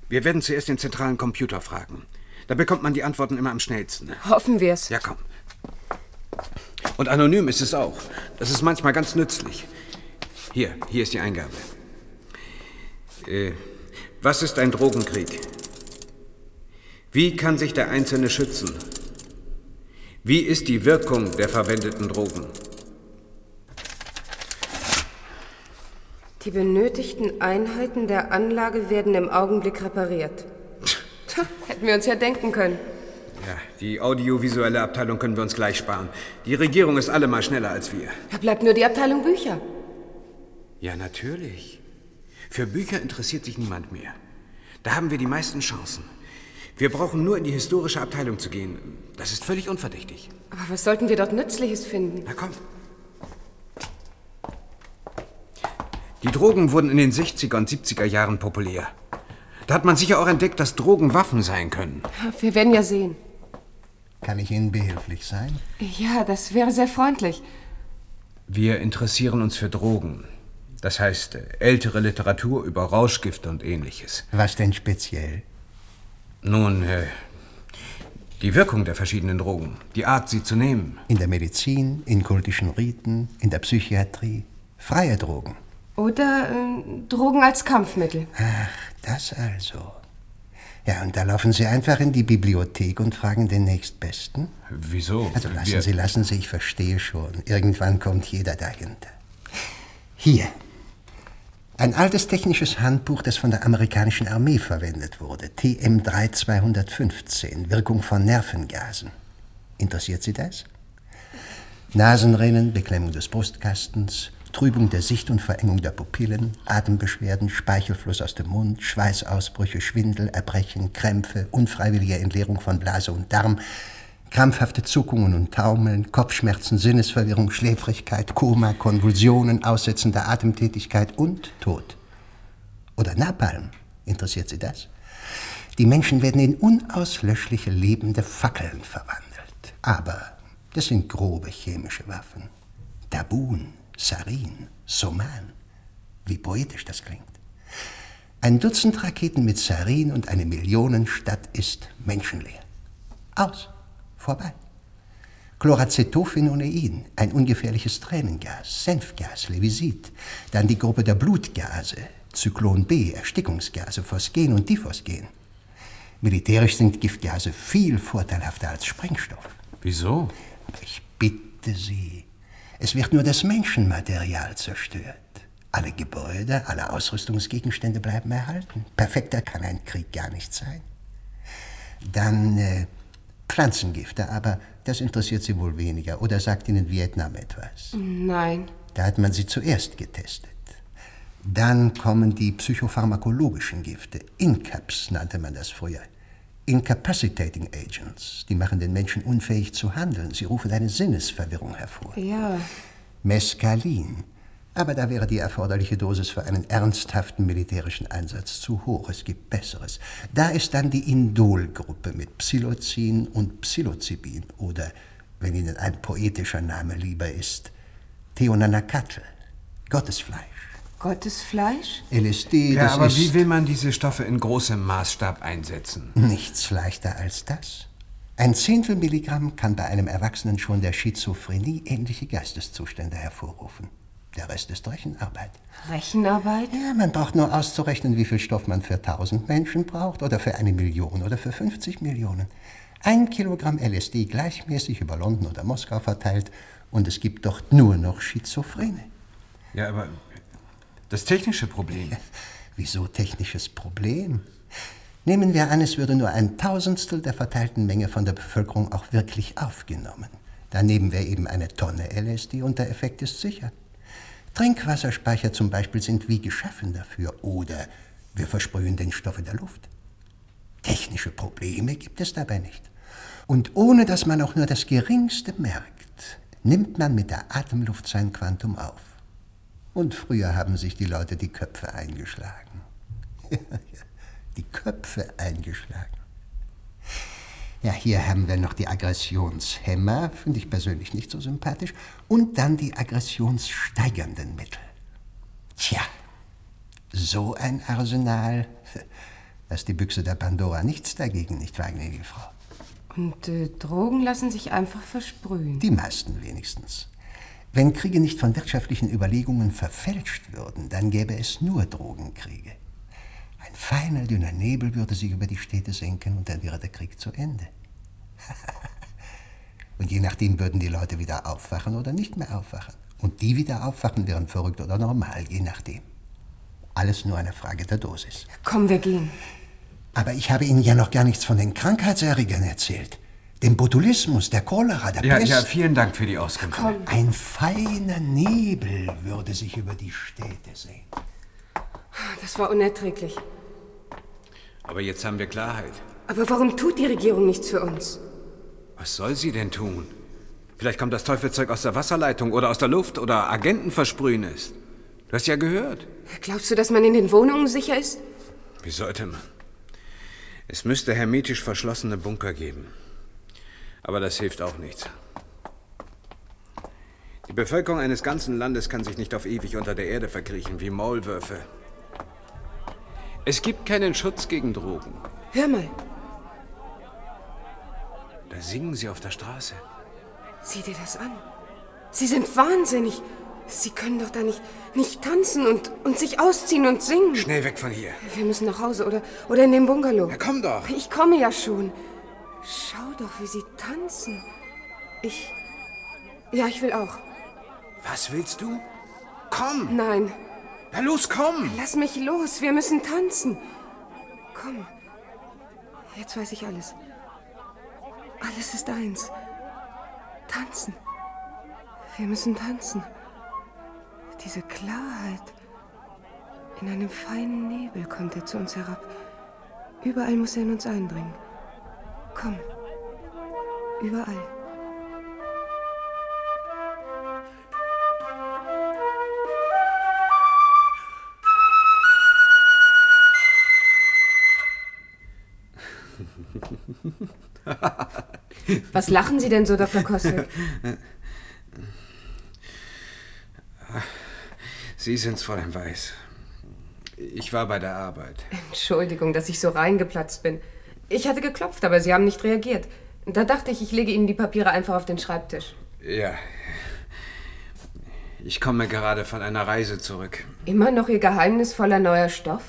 Wir werden zuerst den zentralen Computer fragen. Da bekommt man die Antworten immer am schnellsten. Hoffen wir's. Ja, komm. Und anonym ist es auch. Das ist manchmal ganz nützlich. Hier, hier ist die Eingabe. Äh, was ist ein Drogenkrieg? Wie kann sich der Einzelne schützen? Wie ist die Wirkung der verwendeten Drogen? Die benötigten Einheiten der Anlage werden im Augenblick repariert. Tja, hätten wir uns ja denken können. Ja, die audiovisuelle Abteilung können wir uns gleich sparen. Die Regierung ist allemal schneller als wir. Da bleibt nur die Abteilung Bücher. Ja, natürlich. Für Bücher interessiert sich niemand mehr. Da haben wir die meisten Chancen. Wir brauchen nur in die historische Abteilung zu gehen. Das ist völlig unverdächtig. Aber was sollten wir dort Nützliches finden? Na komm. Die Drogen wurden in den 60er und 70er Jahren populär. Da hat man sicher auch entdeckt, dass Drogen Waffen sein können. Wir werden ja sehen. Kann ich Ihnen behilflich sein? Ja, das wäre sehr freundlich. Wir interessieren uns für Drogen. Das heißt, ältere Literatur über Rauschgifte und ähnliches. Was denn speziell? Nun, äh, die Wirkung der verschiedenen Drogen, die Art, sie zu nehmen. In der Medizin, in kultischen Riten, in der Psychiatrie. Freie Drogen. Oder äh, Drogen als Kampfmittel. Ach, das also. Ja, und da laufen Sie einfach in die Bibliothek und fragen den Nächstbesten. Wieso? Also lassen Wir- Sie, lassen Sie, ich verstehe schon. Irgendwann kommt jeder dahinter. Hier. Ein altes technisches Handbuch, das von der amerikanischen Armee verwendet wurde. TM 3215, Wirkung von Nervengasen. Interessiert Sie das? Nasenrennen, Beklemmung des Brustkastens, Trübung der Sicht und Verengung der Pupillen, Atembeschwerden, Speichelfluss aus dem Mund, Schweißausbrüche, Schwindel, Erbrechen, Krämpfe, unfreiwillige Entleerung von Blase und Darm, krampfhafte Zuckungen und Taumeln, Kopfschmerzen, Sinnesverwirrung, Schläfrigkeit, Koma, Konvulsionen, Aussetzen der Atemtätigkeit und Tod. Oder Napalm. Interessiert Sie das? Die Menschen werden in unauslöschliche lebende Fackeln verwandelt. Aber das sind grobe chemische Waffen. Tabun, Sarin, Soman. Wie poetisch das klingt. Ein Dutzend Raketen mit Sarin und eine Millionenstadt ist menschenleer. Aus. Vorbei. Chloracetophenonein, ein ungefährliches Tränengas, Senfgas, Levisit. Dann die Gruppe der Blutgase, Zyklon B, Erstickungsgase, Phosgen und Diphosgen. Militärisch sind Giftgase viel vorteilhafter als Sprengstoff. Wieso? Ich bitte Sie. Es wird nur das Menschenmaterial zerstört. Alle Gebäude, alle Ausrüstungsgegenstände bleiben erhalten. Perfekter kann ein Krieg gar nicht sein. Dann äh, Pflanzengifte, aber das interessiert Sie wohl weniger. Oder sagt Ihnen Vietnam etwas? Nein. Da hat man sie zuerst getestet. Dann kommen die psychopharmakologischen Gifte. INCAPs nannte man das früher. Incapacitating Agents. Die machen den Menschen unfähig zu handeln. Sie rufen eine Sinnesverwirrung hervor. Ja. Mescalin. Aber da wäre die erforderliche Dosis für einen ernsthaften militärischen Einsatz zu hoch. Es gibt Besseres. Da ist dann die Indol-Gruppe mit Psilocin und Psilocybin. Oder, wenn Ihnen ein poetischer Name lieber ist, Theonanacatl. Gottesfleisch. Gottesfleisch? LSD, Ja, das aber ist wie will man diese Stoffe in großem Maßstab einsetzen? nichts leichter als das. Ein Zehntel Milligramm kann bei einem Erwachsenen schon der Schizophrenie ähnliche Geisteszustände hervorrufen. Der Rest ist Rechenarbeit. Rechenarbeit? Ja, man braucht nur auszurechnen, wie viel Stoff man für 1000 Menschen braucht oder für eine Million oder für 50 Millionen. Ein Kilogramm LSD gleichmäßig über London oder Moskau verteilt und es gibt dort nur noch Schizophrene. Ja, aber das technische Problem. Wieso technisches Problem? Nehmen wir an, es würde nur ein Tausendstel der verteilten Menge von der Bevölkerung auch wirklich aufgenommen. Dann nehmen wir eben eine Tonne LSD und der Effekt ist sicher. Trinkwasserspeicher zum Beispiel sind wie geschaffen dafür. Oder wir versprühen den Stoff in der Luft. Technische Probleme gibt es dabei nicht. Und ohne dass man auch nur das geringste merkt, nimmt man mit der Atemluft sein Quantum auf. Und früher haben sich die Leute die Köpfe eingeschlagen. die Köpfe eingeschlagen. Ja, hier haben wir noch die Aggressionshemmer, finde ich persönlich nicht so sympathisch. Und dann die aggressionssteigernden Mittel. Tja, so ein Arsenal, da ist die Büchse der Pandora nichts dagegen, nicht wahr, gnädige Frau? Und äh, Drogen lassen sich einfach versprühen. Die meisten wenigstens. Wenn Kriege nicht von wirtschaftlichen Überlegungen verfälscht würden, dann gäbe es nur Drogenkriege. Ein feiner, dünner Nebel würde sich über die Städte senken und dann wäre der Krieg zu Ende. und je nachdem würden die Leute wieder aufwachen oder nicht mehr aufwachen. Und die wieder aufwachen wären verrückt oder normal, je nachdem. Alles nur eine Frage der Dosis. Komm, wir gehen. Aber ich habe Ihnen ja noch gar nichts von den Krankheitserregern erzählt. Dem Botulismus, der Cholera, der Ja, Pest. ja, vielen Dank für die Auskunft. Ein feiner Nebel würde sich über die Städte sehen. Das war unerträglich. Aber jetzt haben wir Klarheit. Aber warum tut die Regierung nichts für uns? Was soll sie denn tun? Vielleicht kommt das Teufelzeug aus der Wasserleitung oder aus der Luft oder Agenten versprühen es. Du hast ja gehört. Glaubst du, dass man in den Wohnungen sicher ist? Wie sollte man? Es müsste hermetisch verschlossene Bunker geben. Aber das hilft auch nichts. Die Bevölkerung eines ganzen Landes kann sich nicht auf ewig unter der Erde verkriechen wie Maulwürfe. Es gibt keinen Schutz gegen Drogen. Hör mal, singen sie auf der Straße. sieh dir das an. Sie sind wahnsinnig. Sie können doch da nicht, nicht tanzen und, und sich ausziehen und singen. Schnell weg von hier. Wir müssen nach Hause oder, oder in den Bungalow. Ja, komm doch. Ich komme ja schon. Schau doch, wie sie tanzen. Ich. Ja, ich will auch. Was willst du? Komm! Nein. Na los, komm! Lass mich los, wir müssen tanzen. Komm. Jetzt weiß ich alles. Alles ist eins. Tanzen. Wir müssen tanzen. Diese Klarheit. In einem feinen Nebel kommt er zu uns herab. Überall muss er in uns eindringen. Komm. Überall. Was lachen Sie denn so, Dr. Koswick? Sie sind's, Fräulein Weiß. Ich war bei der Arbeit. Entschuldigung, dass ich so reingeplatzt bin. Ich hatte geklopft, aber Sie haben nicht reagiert. Da dachte ich, ich lege Ihnen die Papiere einfach auf den Schreibtisch. Ja. Ich komme gerade von einer Reise zurück. Immer noch Ihr geheimnisvoller neuer Stoff?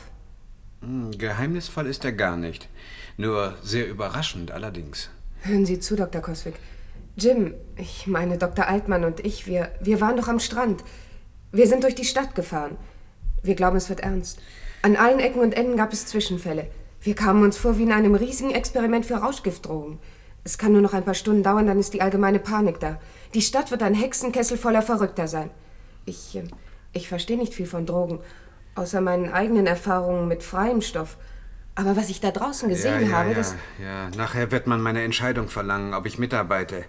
Hm, geheimnisvoll ist er gar nicht. Nur sehr überraschend allerdings. Hören Sie zu, Dr. Coswick. Jim, ich meine Dr. Altmann und ich, wir, wir waren doch am Strand. Wir sind durch die Stadt gefahren. Wir glauben, es wird ernst. An allen Ecken und Enden gab es Zwischenfälle. Wir kamen uns vor wie in einem riesigen Experiment für Rauschgiftdrogen. Es kann nur noch ein paar Stunden dauern, dann ist die allgemeine Panik da. Die Stadt wird ein Hexenkessel voller Verrückter sein. Ich, äh, ich verstehe nicht viel von Drogen, außer meinen eigenen Erfahrungen mit freiem Stoff. Aber was ich da draußen gesehen ja, ja, habe, ja, das. Ja, nachher wird man meine Entscheidung verlangen, ob ich mitarbeite.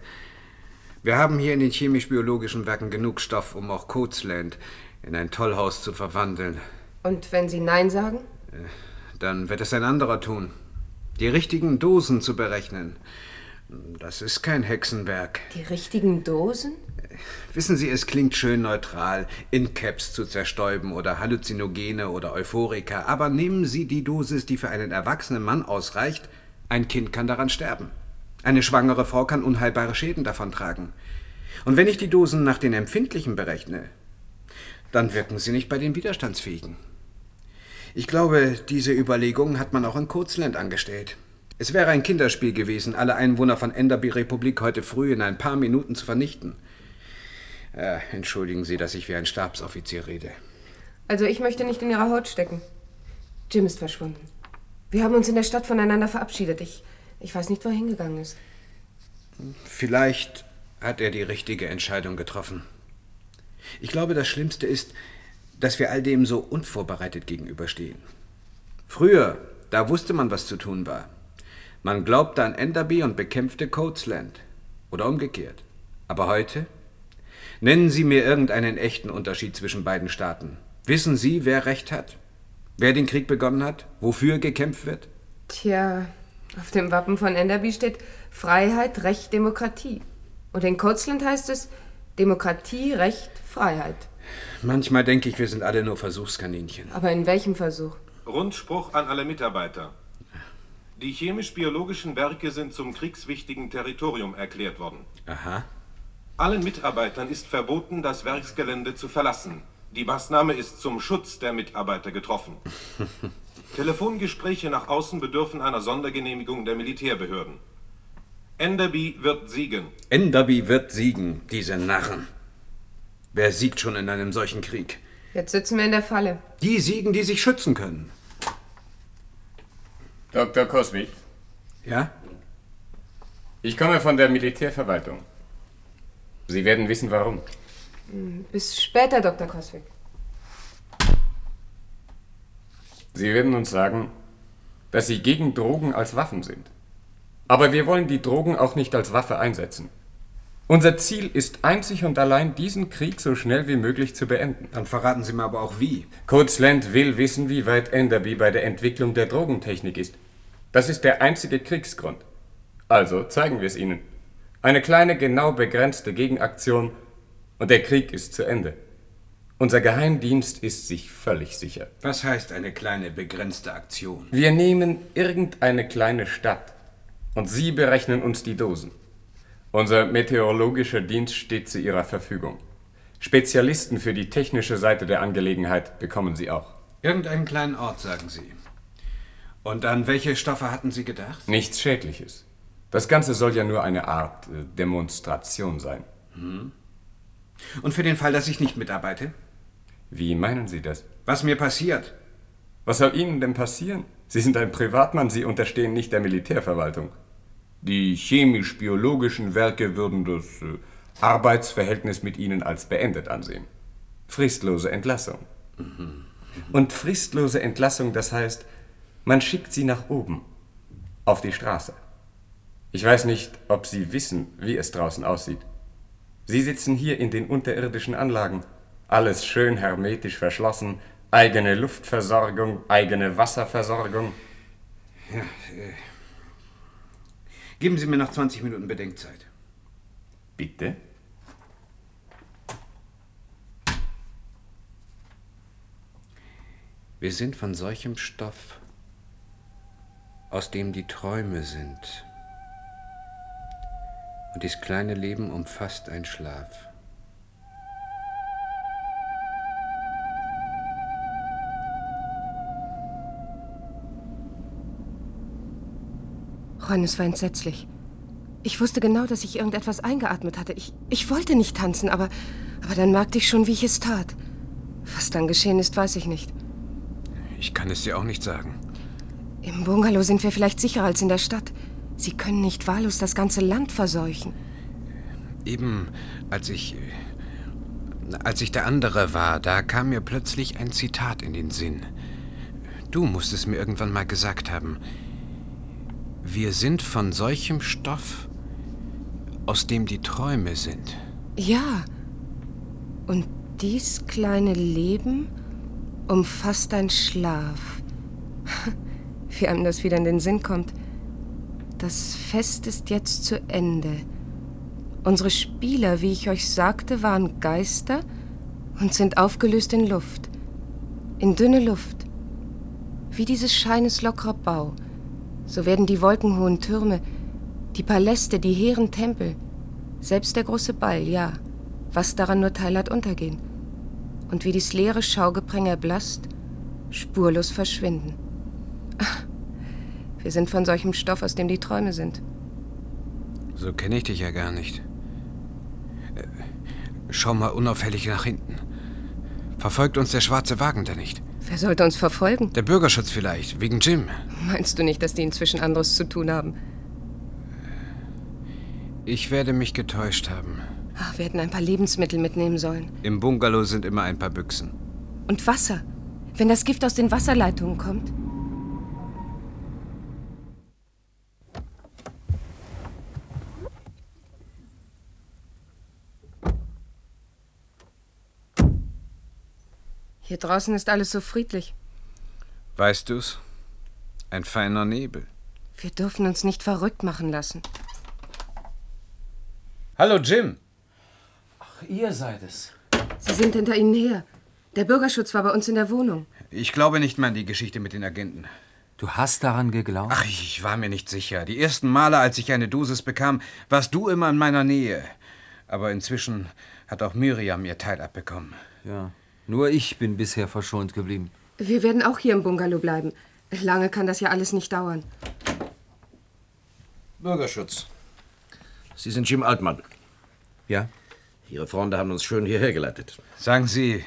Wir haben hier in den chemisch-biologischen Werken genug Stoff, um auch Coatsland in ein Tollhaus zu verwandeln. Und wenn Sie Nein sagen? Dann wird es ein anderer tun. Die richtigen Dosen zu berechnen. Das ist kein Hexenwerk. Die richtigen Dosen? Wissen Sie, es klingt schön neutral, In-Caps zu zerstäuben oder Halluzinogene oder Euphorika, aber nehmen Sie die Dosis, die für einen erwachsenen Mann ausreicht. Ein Kind kann daran sterben. Eine schwangere Frau kann unheilbare Schäden davontragen. Und wenn ich die Dosen nach den Empfindlichen berechne, dann wirken sie nicht bei den Widerstandsfähigen. Ich glaube, diese Überlegungen hat man auch in Kurzland angestellt. Es wäre ein Kinderspiel gewesen, alle Einwohner von Enderby Republik heute früh in ein paar Minuten zu vernichten. Äh, entschuldigen Sie, dass ich wie ein Stabsoffizier rede. Also ich möchte nicht in Ihrer Haut stecken. Jim ist verschwunden. Wir haben uns in der Stadt voneinander verabschiedet. Ich, ich weiß nicht, wo er hingegangen ist. Vielleicht hat er die richtige Entscheidung getroffen. Ich glaube, das Schlimmste ist, dass wir all dem so unvorbereitet gegenüberstehen. Früher, da wusste man, was zu tun war. Man glaubte an Enderby und bekämpfte Coatsland. Oder umgekehrt. Aber heute? Nennen Sie mir irgendeinen echten Unterschied zwischen beiden Staaten. Wissen Sie, wer Recht hat? Wer den Krieg begonnen hat? Wofür gekämpft wird? Tja, auf dem Wappen von Enderby steht Freiheit, Recht, Demokratie. Und in Coatsland heißt es Demokratie, Recht, Freiheit. Manchmal denke ich, wir sind alle nur Versuchskaninchen. Aber in welchem Versuch? Rundspruch an alle Mitarbeiter. Die chemisch-biologischen Werke sind zum kriegswichtigen Territorium erklärt worden. Aha. Allen Mitarbeitern ist verboten, das Werksgelände zu verlassen. Die Maßnahme ist zum Schutz der Mitarbeiter getroffen. Telefongespräche nach außen bedürfen einer Sondergenehmigung der Militärbehörden. Enderby wird siegen. Enderby wird siegen, diese Narren. Wer siegt schon in einem solchen Krieg? Jetzt sitzen wir in der Falle. Die siegen, die sich schützen können. Dr. Cosmic. Ja? Ich komme von der Militärverwaltung. Sie werden wissen, warum. Hm, Bis später, Dr. Coswick. Sie werden uns sagen, dass Sie gegen Drogen als Waffen sind. Aber wir wollen die Drogen auch nicht als Waffe einsetzen. Unser Ziel ist einzig und allein, diesen Krieg so schnell wie möglich zu beenden. Dann verraten Sie mir aber auch wie. Coatsland will wissen, wie weit Enderby bei der Entwicklung der Drogentechnik ist. Das ist der einzige Kriegsgrund. Also zeigen wir es Ihnen. Eine kleine, genau begrenzte Gegenaktion und der Krieg ist zu Ende. Unser Geheimdienst ist sich völlig sicher. Was heißt eine kleine, begrenzte Aktion? Wir nehmen irgendeine kleine Stadt und Sie berechnen uns die Dosen. Unser meteorologischer Dienst steht zu Ihrer Verfügung. Spezialisten für die technische Seite der Angelegenheit bekommen Sie auch. Irgendeinen kleinen Ort, sagen Sie. Und an welche Stoffe hatten Sie gedacht? Nichts Schädliches. Das Ganze soll ja nur eine Art äh, Demonstration sein. Hm. Und für den Fall, dass ich nicht mitarbeite? Wie meinen Sie das? Was mir passiert. Was soll Ihnen denn passieren? Sie sind ein Privatmann, Sie unterstehen nicht der Militärverwaltung. Die chemisch-biologischen Werke würden das äh, Arbeitsverhältnis mit Ihnen als beendet ansehen. Fristlose Entlassung. Mhm. Und fristlose Entlassung, das heißt, man schickt Sie nach oben, auf die Straße. Ich weiß nicht, ob Sie wissen, wie es draußen aussieht. Sie sitzen hier in den unterirdischen Anlagen, alles schön hermetisch verschlossen, eigene Luftversorgung, eigene Wasserversorgung. Ja, äh, geben Sie mir noch 20 Minuten Bedenkzeit. Bitte? Wir sind von solchem Stoff, aus dem die Träume sind. Und dies kleine Leben umfasst ein Schlaf. Ron, es war entsetzlich. Ich wusste genau, dass ich irgendetwas eingeatmet hatte. Ich, ich wollte nicht tanzen, aber, aber dann merkte ich schon, wie ich es tat. Was dann geschehen ist, weiß ich nicht. Ich kann es dir auch nicht sagen. Im Bungalow sind wir vielleicht sicherer als in der Stadt. Sie können nicht wahllos das ganze Land verseuchen. Eben als ich. Als ich der andere war, da kam mir plötzlich ein Zitat in den Sinn. Du musst es mir irgendwann mal gesagt haben. Wir sind von solchem Stoff, aus dem die Träume sind. Ja. Und dies kleine Leben umfasst ein Schlaf. Wie einem das wieder in den Sinn kommt. Das Fest ist jetzt zu Ende. Unsere Spieler, wie ich euch sagte, waren Geister und sind aufgelöst in Luft. In dünne Luft. Wie dieses Scheines lockerer Bau. So werden die wolkenhohen Türme, die Paläste, die hehren Tempel, selbst der große Ball, ja, was daran nur teil hat, untergehen und wie dies leere Schaugepränge erblasst, spurlos verschwinden. Wir sind von solchem Stoff, aus dem die Träume sind. So kenne ich dich ja gar nicht. Äh, schau mal unauffällig nach hinten. Verfolgt uns der schwarze Wagen da nicht? Wer sollte uns verfolgen? Der Bürgerschutz vielleicht, wegen Jim. Meinst du nicht, dass die inzwischen anderes zu tun haben? Ich werde mich getäuscht haben. Ach, wir hätten ein paar Lebensmittel mitnehmen sollen. Im Bungalow sind immer ein paar Büchsen. Und Wasser. Wenn das Gift aus den Wasserleitungen kommt. Hier draußen ist alles so friedlich. Weißt du's? Ein feiner Nebel. Wir dürfen uns nicht verrückt machen lassen. Hallo, Jim. Ihr seid es. Sie sind hinter Ihnen her. Der Bürgerschutz war bei uns in der Wohnung. Ich glaube nicht mehr an die Geschichte mit den Agenten. Du hast daran geglaubt? Ach, ich war mir nicht sicher. Die ersten Male, als ich eine Dosis bekam, warst du immer in meiner Nähe. Aber inzwischen hat auch Miriam ihr Teil abbekommen. Ja, nur ich bin bisher verschont geblieben. Wir werden auch hier im Bungalow bleiben. Lange kann das ja alles nicht dauern. Bürgerschutz. Sie sind Jim Altmann. Ja? Ihre Freunde haben uns schön hierher geleitet. Sagen Sie,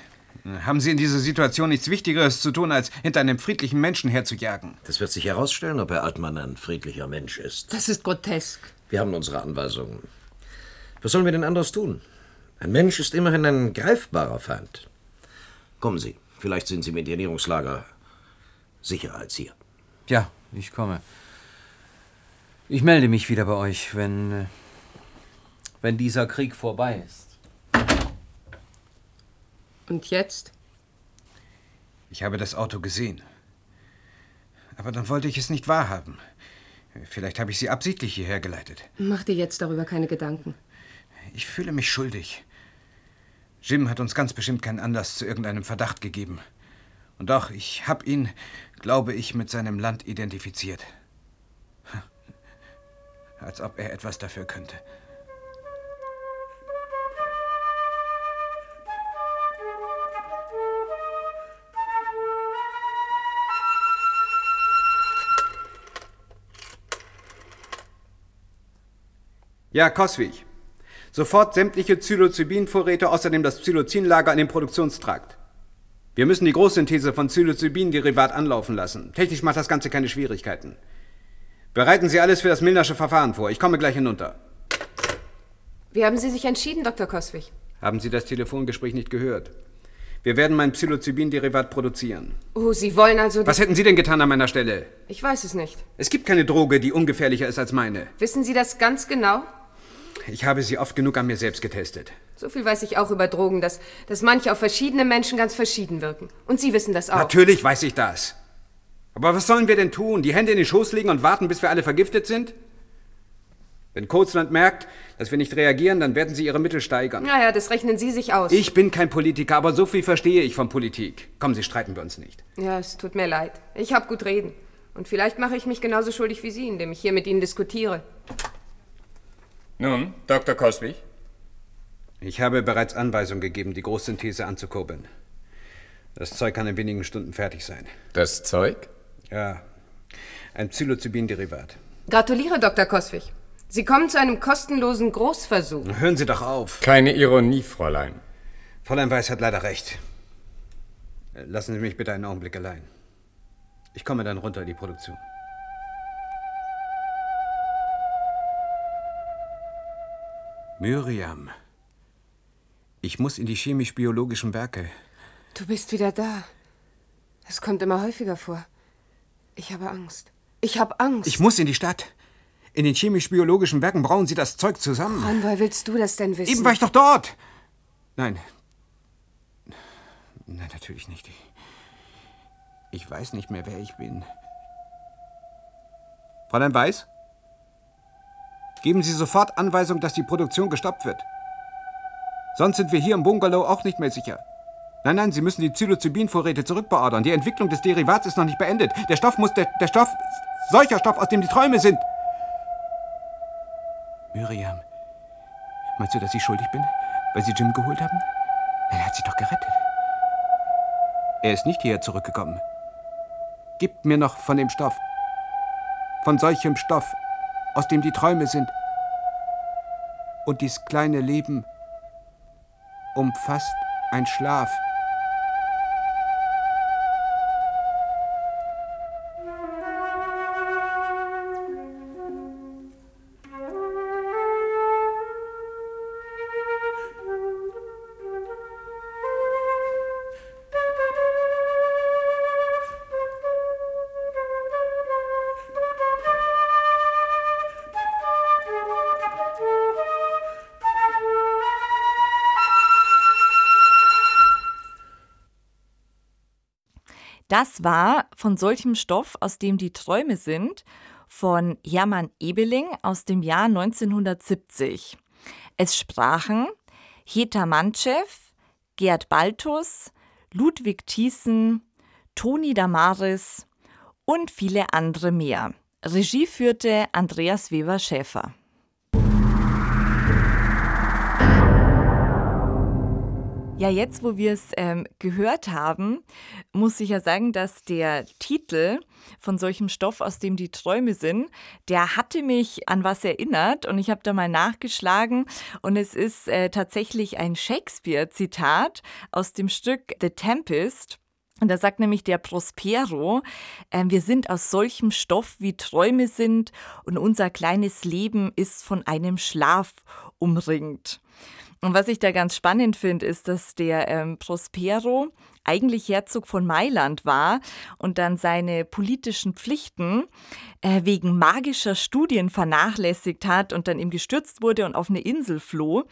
haben Sie in dieser Situation nichts Wichtigeres zu tun, als hinter einem friedlichen Menschen herzujagen? Das wird sich herausstellen, ob Herr Altmann ein friedlicher Mensch ist. Das ist grotesk. Wir haben unsere Anweisungen. Was sollen wir denn anderes tun? Ein Mensch ist immerhin ein greifbarer Feind. Kommen Sie, vielleicht sind Sie im Internierungslager sicherer als hier. Ja, ich komme. Ich melde mich wieder bei euch, wenn, äh, wenn dieser Krieg vorbei ist. Und jetzt? Ich habe das Auto gesehen. Aber dann wollte ich es nicht wahrhaben. Vielleicht habe ich Sie absichtlich hierher geleitet. Mach dir jetzt darüber keine Gedanken. Ich fühle mich schuldig. Jim hat uns ganz bestimmt keinen Anlass zu irgendeinem Verdacht gegeben. Und doch, ich habe ihn, glaube ich, mit seinem Land identifiziert. Als ob er etwas dafür könnte. Ja, Koswig. Sofort sämtliche Psilocybin-Vorräte, außerdem das Psilocin-Lager an den Produktionstrakt. Wir müssen die Großsynthese von Psilocybin-Derivat anlaufen lassen. Technisch macht das Ganze keine Schwierigkeiten. Bereiten Sie alles für das Milnersche Verfahren vor. Ich komme gleich hinunter. Wie haben Sie sich entschieden, Dr. Koswig? Haben Sie das Telefongespräch nicht gehört? Wir werden mein Psilocybin-Derivat produzieren. Oh, Sie wollen also... Was hätten Sie denn getan an meiner Stelle? Ich weiß es nicht. Es gibt keine Droge, die ungefährlicher ist als meine. Wissen Sie das ganz genau? Ich habe sie oft genug an mir selbst getestet. So viel weiß ich auch über Drogen, dass, dass manche auf verschiedene Menschen ganz verschieden wirken. Und Sie wissen das auch. Natürlich weiß ich das. Aber was sollen wir denn tun? Die Hände in den Schoß legen und warten, bis wir alle vergiftet sind? Wenn Kurzland merkt, dass wir nicht reagieren, dann werden sie ihre Mittel steigern. Naja, das rechnen Sie sich aus. Ich bin kein Politiker, aber so viel verstehe ich von Politik. Kommen Sie, streiten wir uns nicht. Ja, es tut mir leid. Ich hab gut reden. Und vielleicht mache ich mich genauso schuldig wie Sie, indem ich hier mit Ihnen diskutiere. Nun, Dr. Coswig? Ich habe bereits Anweisung gegeben, die Großsynthese anzukurbeln. Das Zeug kann in wenigen Stunden fertig sein. Das Zeug? Ja, ein Psilocybin-Derivat. Gratuliere, Dr. Koswig. Sie kommen zu einem kostenlosen Großversuch. Hören Sie doch auf. Keine Ironie, Fräulein. Fräulein Weiß hat leider recht. Lassen Sie mich bitte einen Augenblick allein. Ich komme dann runter in die Produktion. Miriam, ich muss in die chemisch-biologischen Werke. Du bist wieder da. Es kommt immer häufiger vor. Ich habe Angst. Ich habe Angst. Ich muss in die Stadt. In den chemisch-biologischen Werken brauen sie das Zeug zusammen. Ron, woher willst du das denn wissen? Eben war ich doch dort. Nein. Nein, natürlich nicht. Ich weiß nicht mehr, wer ich bin. Fräulein Weiß? Geben Sie sofort Anweisung, dass die Produktion gestoppt wird. Sonst sind wir hier im Bungalow auch nicht mehr sicher. Nein, nein, Sie müssen die Psilocybin-Vorräte zurückbeordern. Die Entwicklung des Derivats ist noch nicht beendet. Der Stoff muss der, der Stoff, solcher Stoff, aus dem die Träume sind. Miriam, meinst du, dass ich schuldig bin, weil Sie Jim geholt haben? Er hat sich doch gerettet. Er ist nicht hierher zurückgekommen. Gib mir noch von dem Stoff. Von solchem Stoff, aus dem die Träume sind. Und dies kleine Leben umfasst ein Schlaf. Das war von solchem Stoff, aus dem die Träume sind, von Hermann Ebeling aus dem Jahr 1970. Es sprachen Heta Mantschew, Gerd Baltus, Ludwig Thiessen, Toni Damaris und viele andere mehr. Regie führte Andreas Weber-Schäfer. Ja, jetzt, wo wir es ähm, gehört haben, muss ich ja sagen, dass der Titel von solchem Stoff, aus dem die Träume sind, der hatte mich an was erinnert und ich habe da mal nachgeschlagen und es ist äh, tatsächlich ein Shakespeare-Zitat aus dem Stück The Tempest. Und da sagt nämlich der Prospero, äh, wir sind aus solchem Stoff, wie Träume sind, und unser kleines Leben ist von einem Schlaf umringt. Und was ich da ganz spannend finde, ist, dass der ähm, Prospero eigentlich Herzog von Mailand war und dann seine politischen Pflichten äh, wegen magischer Studien vernachlässigt hat und dann ihm gestürzt wurde und auf eine Insel floh.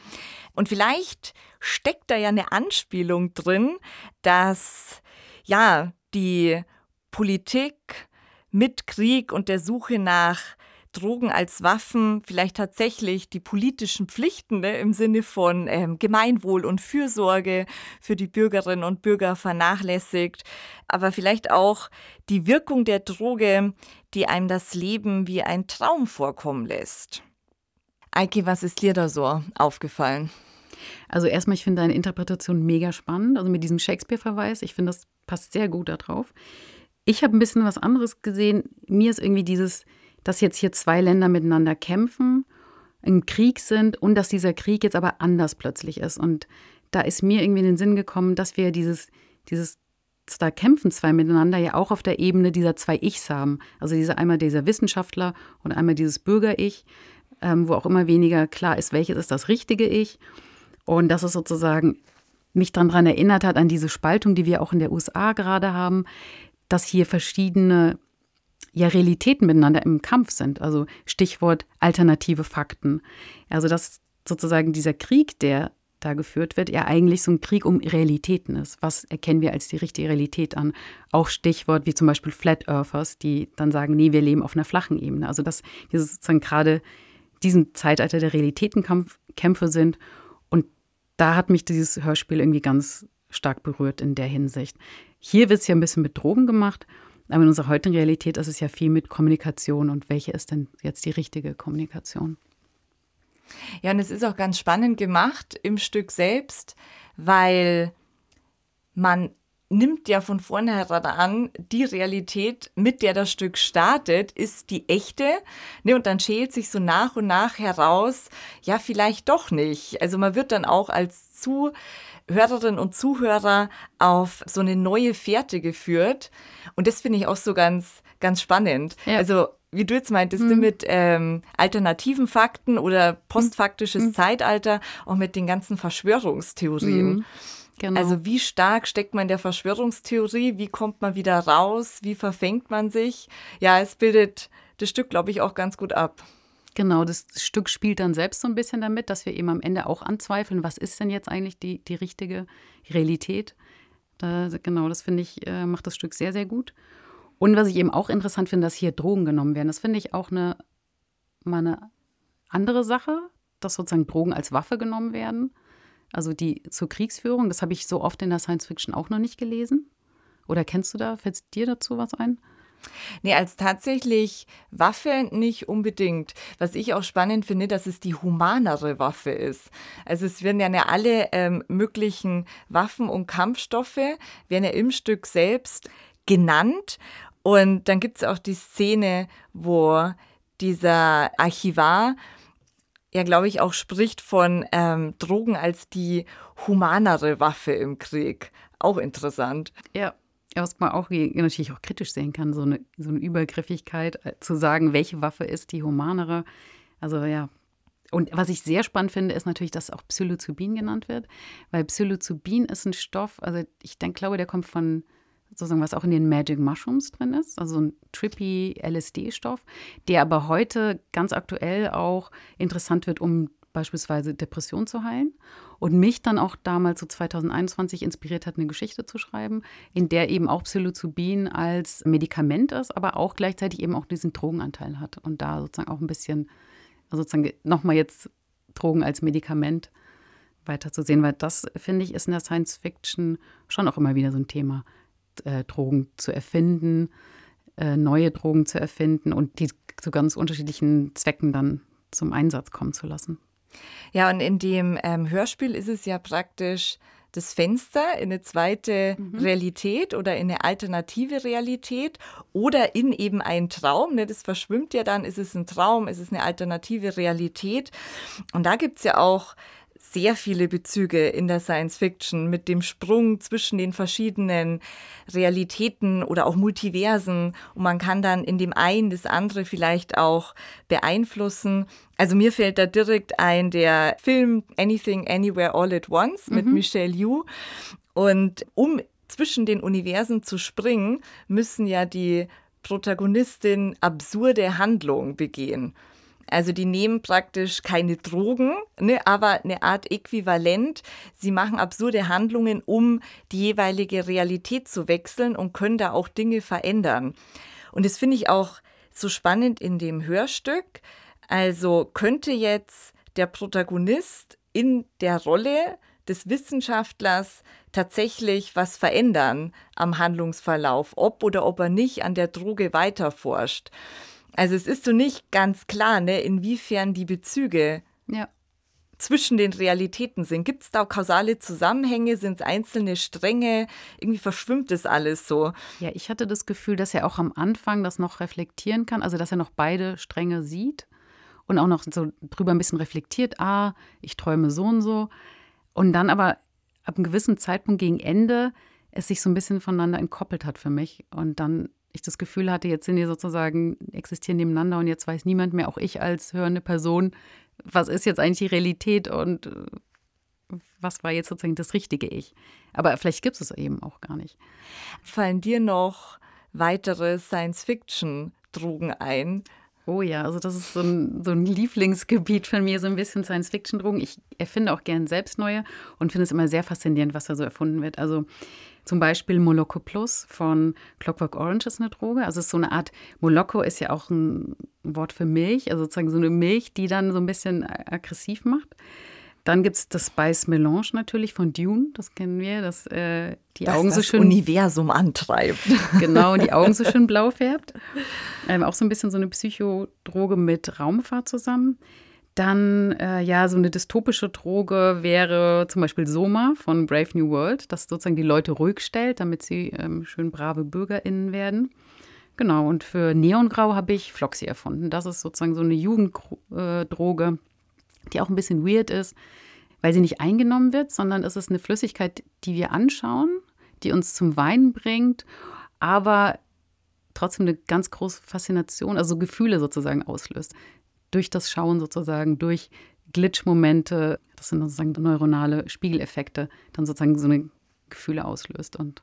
Und vielleicht steckt da ja eine Anspielung drin, dass ja die Politik mit Krieg und der Suche nach Drogen als Waffen vielleicht tatsächlich die politischen Pflichten ne, im Sinne von ähm, Gemeinwohl und Fürsorge für die Bürgerinnen und Bürger vernachlässigt, aber vielleicht auch die Wirkung der Droge, die einem das Leben wie ein Traum vorkommen lässt. Eike, was ist dir da so aufgefallen? Also erstmal, ich finde deine Interpretation mega spannend, also mit diesem Shakespeare-Verweis. Ich finde, das passt sehr gut darauf. Ich habe ein bisschen was anderes gesehen. Mir ist irgendwie dieses, dass jetzt hier zwei Länder miteinander kämpfen, im Krieg sind und dass dieser Krieg jetzt aber anders plötzlich ist. Und da ist mir irgendwie in den Sinn gekommen, dass wir dieses, dieses da kämpfen zwei miteinander ja auch auf der Ebene dieser zwei Ichs haben. Also dieser einmal dieser Wissenschaftler und einmal dieses Bürger-Ich, ähm, wo auch immer weniger klar ist, welches ist das richtige Ich. Und das ist sozusagen mich daran erinnert hat, an diese Spaltung, die wir auch in der USA gerade haben, dass hier verschiedene ja, Realitäten miteinander im Kampf sind. Also Stichwort alternative Fakten. Also dass sozusagen dieser Krieg, der da geführt wird, ja eigentlich so ein Krieg um Realitäten ist. Was erkennen wir als die richtige Realität an? Auch Stichwort wie zum Beispiel Flat Earthers, die dann sagen, nee, wir leben auf einer flachen Ebene. Also dass wir sozusagen gerade diesen Zeitalter der Realitätenkämpfe sind. Und da hat mich dieses Hörspiel irgendwie ganz stark berührt in der Hinsicht. Hier wird es ja ein bisschen mit Drogen gemacht, aber in unserer heutigen Realität ist es ja viel mit Kommunikation. Und welche ist denn jetzt die richtige Kommunikation? Ja, und es ist auch ganz spannend gemacht im Stück selbst, weil man nimmt ja von vornherein an, die Realität, mit der das Stück startet, ist die echte. Ne, und dann schält sich so nach und nach heraus, ja, vielleicht doch nicht. Also man wird dann auch als Zuhörerin und Zuhörer auf so eine neue Fährte geführt. Und das finde ich auch so ganz, ganz spannend. Ja. Also wie du jetzt meintest, mhm. mit ähm, alternativen Fakten oder postfaktisches mhm. Zeitalter, auch mit den ganzen Verschwörungstheorien. Mhm. Genau. Also wie stark steckt man in der Verschwörungstheorie, wie kommt man wieder raus, wie verfängt man sich? Ja, es bildet das Stück, glaube ich, auch ganz gut ab. Genau, das Stück spielt dann selbst so ein bisschen damit, dass wir eben am Ende auch anzweifeln, was ist denn jetzt eigentlich die, die richtige Realität. Da, genau, das finde ich, äh, macht das Stück sehr, sehr gut. Und was ich eben auch interessant finde, dass hier Drogen genommen werden. Das finde ich auch eine, mal eine andere Sache, dass sozusagen Drogen als Waffe genommen werden. Also die zur Kriegsführung, das habe ich so oft in der Science Fiction auch noch nicht gelesen. Oder kennst du da, fällt dir dazu was ein? Nee, als tatsächlich Waffe nicht unbedingt. Was ich auch spannend finde, dass es die humanere Waffe ist. Also es werden ja alle ähm, möglichen Waffen und Kampfstoffe, werden ja im Stück selbst genannt. Und dann gibt es auch die Szene, wo dieser Archivar ja, glaube ich, auch spricht von ähm, Drogen als die humanere Waffe im Krieg. Auch interessant. Ja, was man auch natürlich auch kritisch sehen kann, so eine, so eine Übergriffigkeit, äh, zu sagen, welche Waffe ist die humanere. Also ja. Und was ich sehr spannend finde, ist natürlich, dass auch Psilocybin genannt wird, weil Psilocybin ist ein Stoff, also ich denke, glaube, der kommt von sozusagen, was auch in den Magic Mushrooms drin ist, also ein trippy LSD-Stoff, der aber heute ganz aktuell auch interessant wird, um beispielsweise Depression zu heilen. Und mich dann auch damals so 2021 inspiriert hat, eine Geschichte zu schreiben, in der eben auch Psilocybin als Medikament ist, aber auch gleichzeitig eben auch diesen Drogenanteil hat. Und da sozusagen auch ein bisschen, also sozusagen nochmal jetzt Drogen als Medikament weiterzusehen, weil das, finde ich, ist in der Science Fiction schon auch immer wieder so ein Thema äh, Drogen zu erfinden, äh, neue Drogen zu erfinden und die zu ganz unterschiedlichen Zwecken dann zum Einsatz kommen zu lassen. Ja, und in dem ähm, Hörspiel ist es ja praktisch das Fenster in eine zweite mhm. Realität oder in eine alternative Realität oder in eben einen Traum. Ne? Das verschwimmt ja dann, ist es ein Traum, ist es eine alternative Realität. Und da gibt es ja auch sehr viele Bezüge in der Science Fiction mit dem Sprung zwischen den verschiedenen Realitäten oder auch Multiversen und man kann dann in dem einen das andere vielleicht auch beeinflussen. Also mir fällt da direkt ein der Film Anything Anywhere All at Once mit mhm. Michelle Yu und um zwischen den Universen zu springen, müssen ja die Protagonistin absurde Handlungen begehen. Also die nehmen praktisch keine Drogen, ne, aber eine Art Äquivalent. Sie machen absurde Handlungen, um die jeweilige Realität zu wechseln und können da auch Dinge verändern. Und das finde ich auch so spannend in dem Hörstück. Also könnte jetzt der Protagonist in der Rolle des Wissenschaftlers tatsächlich was verändern am Handlungsverlauf, ob oder ob er nicht an der Droge weiterforscht. Also es ist so nicht ganz klar, ne, inwiefern die Bezüge ja. zwischen den Realitäten sind. Gibt es da kausale Zusammenhänge? Sind es einzelne Stränge? Irgendwie verschwimmt das alles so. Ja, ich hatte das Gefühl, dass er auch am Anfang das noch reflektieren kann, also dass er noch beide Stränge sieht und auch noch so drüber ein bisschen reflektiert, ah, ich träume so und so. Und dann aber ab einem gewissen Zeitpunkt gegen Ende es sich so ein bisschen voneinander entkoppelt hat für mich. Und dann ich das Gefühl hatte, jetzt sind die sozusagen, existieren nebeneinander und jetzt weiß niemand mehr, auch ich als hörende Person, was ist jetzt eigentlich die Realität und äh, was war jetzt sozusagen das richtige Ich. Aber vielleicht gibt es es eben auch gar nicht. Fallen dir noch weitere Science-Fiction-Drogen ein? Oh ja, also das ist so ein, so ein Lieblingsgebiet von mir, so ein bisschen Science-Fiction-Drogen. Ich erfinde auch gern selbst neue und finde es immer sehr faszinierend, was da so erfunden wird. Also zum Beispiel Moloko Plus von Clockwork Orange ist eine Droge. Also es ist so eine Art, Moloko ist ja auch ein Wort für Milch, also sozusagen so eine Milch, die dann so ein bisschen aggressiv macht. Dann gibt es das Spice Melange natürlich von Dune, das kennen wir, dass äh, die das Augen das so schön. Universum antreibt. Genau, die Augen so schön blau färbt. Ähm, auch so ein bisschen so eine Psychodroge mit Raumfahrt zusammen. Dann, äh, ja, so eine dystopische Droge wäre zum Beispiel Soma von Brave New World, das sozusagen die Leute ruhig stellt, damit sie ähm, schön brave BürgerInnen werden. Genau, und für Neongrau habe ich Floxy erfunden. Das ist sozusagen so eine Jugenddroge, äh, die auch ein bisschen weird ist, weil sie nicht eingenommen wird, sondern es ist eine Flüssigkeit, die wir anschauen, die uns zum Weinen bringt, aber trotzdem eine ganz große Faszination, also Gefühle sozusagen auslöst. Durch das Schauen sozusagen, durch Glitch-Momente, das sind sozusagen neuronale Spiegeleffekte, dann sozusagen so eine Gefühle auslöst und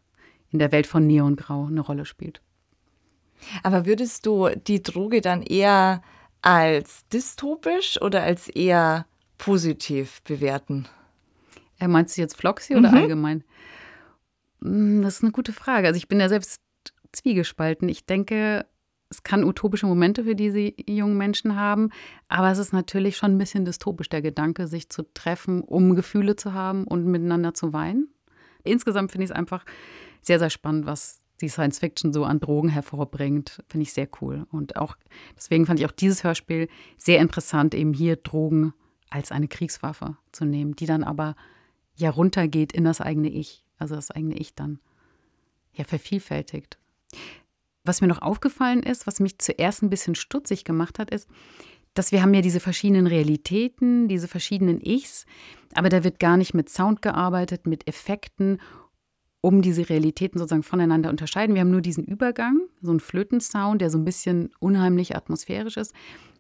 in der Welt von Neongrau eine Rolle spielt. Aber würdest du die Droge dann eher als dystopisch oder als eher positiv bewerten? Äh, meinst du jetzt Floxy oder mhm. allgemein? Hm, das ist eine gute Frage. Also ich bin ja selbst zwiegespalten. Ich denke, es kann utopische Momente für diese jungen Menschen haben, aber es ist natürlich schon ein bisschen dystopisch, der Gedanke, sich zu treffen, um Gefühle zu haben und miteinander zu weinen. Insgesamt finde ich es einfach sehr, sehr spannend, was die Science Fiction so an Drogen hervorbringt, finde ich sehr cool. Und auch deswegen fand ich auch dieses Hörspiel sehr interessant, eben hier Drogen als eine Kriegswaffe zu nehmen, die dann aber ja runtergeht in das eigene Ich, also das eigene Ich dann ja vervielfältigt. Was mir noch aufgefallen ist, was mich zuerst ein bisschen stutzig gemacht hat, ist, dass wir haben ja diese verschiedenen Realitäten, diese verschiedenen Ichs, aber da wird gar nicht mit Sound gearbeitet, mit Effekten um diese Realitäten sozusagen voneinander unterscheiden. Wir haben nur diesen Übergang, so einen Flötensound, der so ein bisschen unheimlich atmosphärisch ist.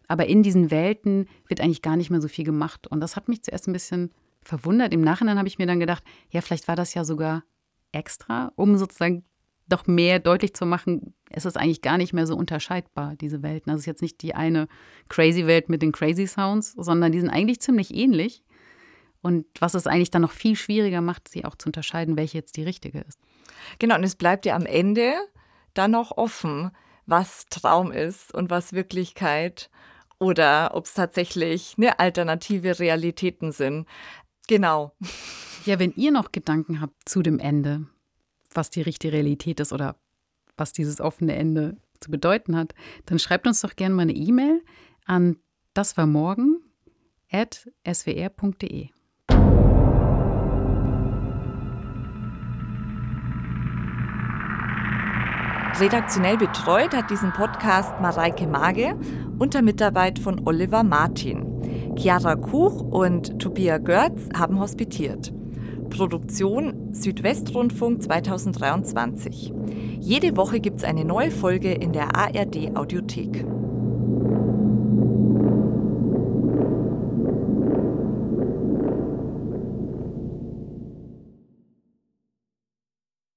Aber in diesen Welten wird eigentlich gar nicht mehr so viel gemacht. Und das hat mich zuerst ein bisschen verwundert. Im Nachhinein habe ich mir dann gedacht, ja, vielleicht war das ja sogar extra, um sozusagen doch mehr deutlich zu machen, es ist eigentlich gar nicht mehr so unterscheidbar, diese Welten. Also es ist jetzt nicht die eine crazy Welt mit den crazy Sounds, sondern die sind eigentlich ziemlich ähnlich. Und was es eigentlich dann noch viel schwieriger macht, sie auch zu unterscheiden, welche jetzt die richtige ist. Genau, und es bleibt ja am Ende dann noch offen, was Traum ist und was Wirklichkeit oder ob es tatsächlich eine alternative Realitäten sind. Genau. Ja, wenn ihr noch Gedanken habt zu dem Ende, was die richtige Realität ist oder was dieses offene Ende zu bedeuten hat, dann schreibt uns doch gerne mal eine E-Mail an das war morgen at swr.de. Redaktionell betreut hat diesen Podcast Mareike Mage unter Mitarbeit von Oliver Martin. Chiara Kuch und Tobias Görz haben hospitiert. Produktion Südwestrundfunk 2023. Jede Woche gibt es eine neue Folge in der ARD Audiothek.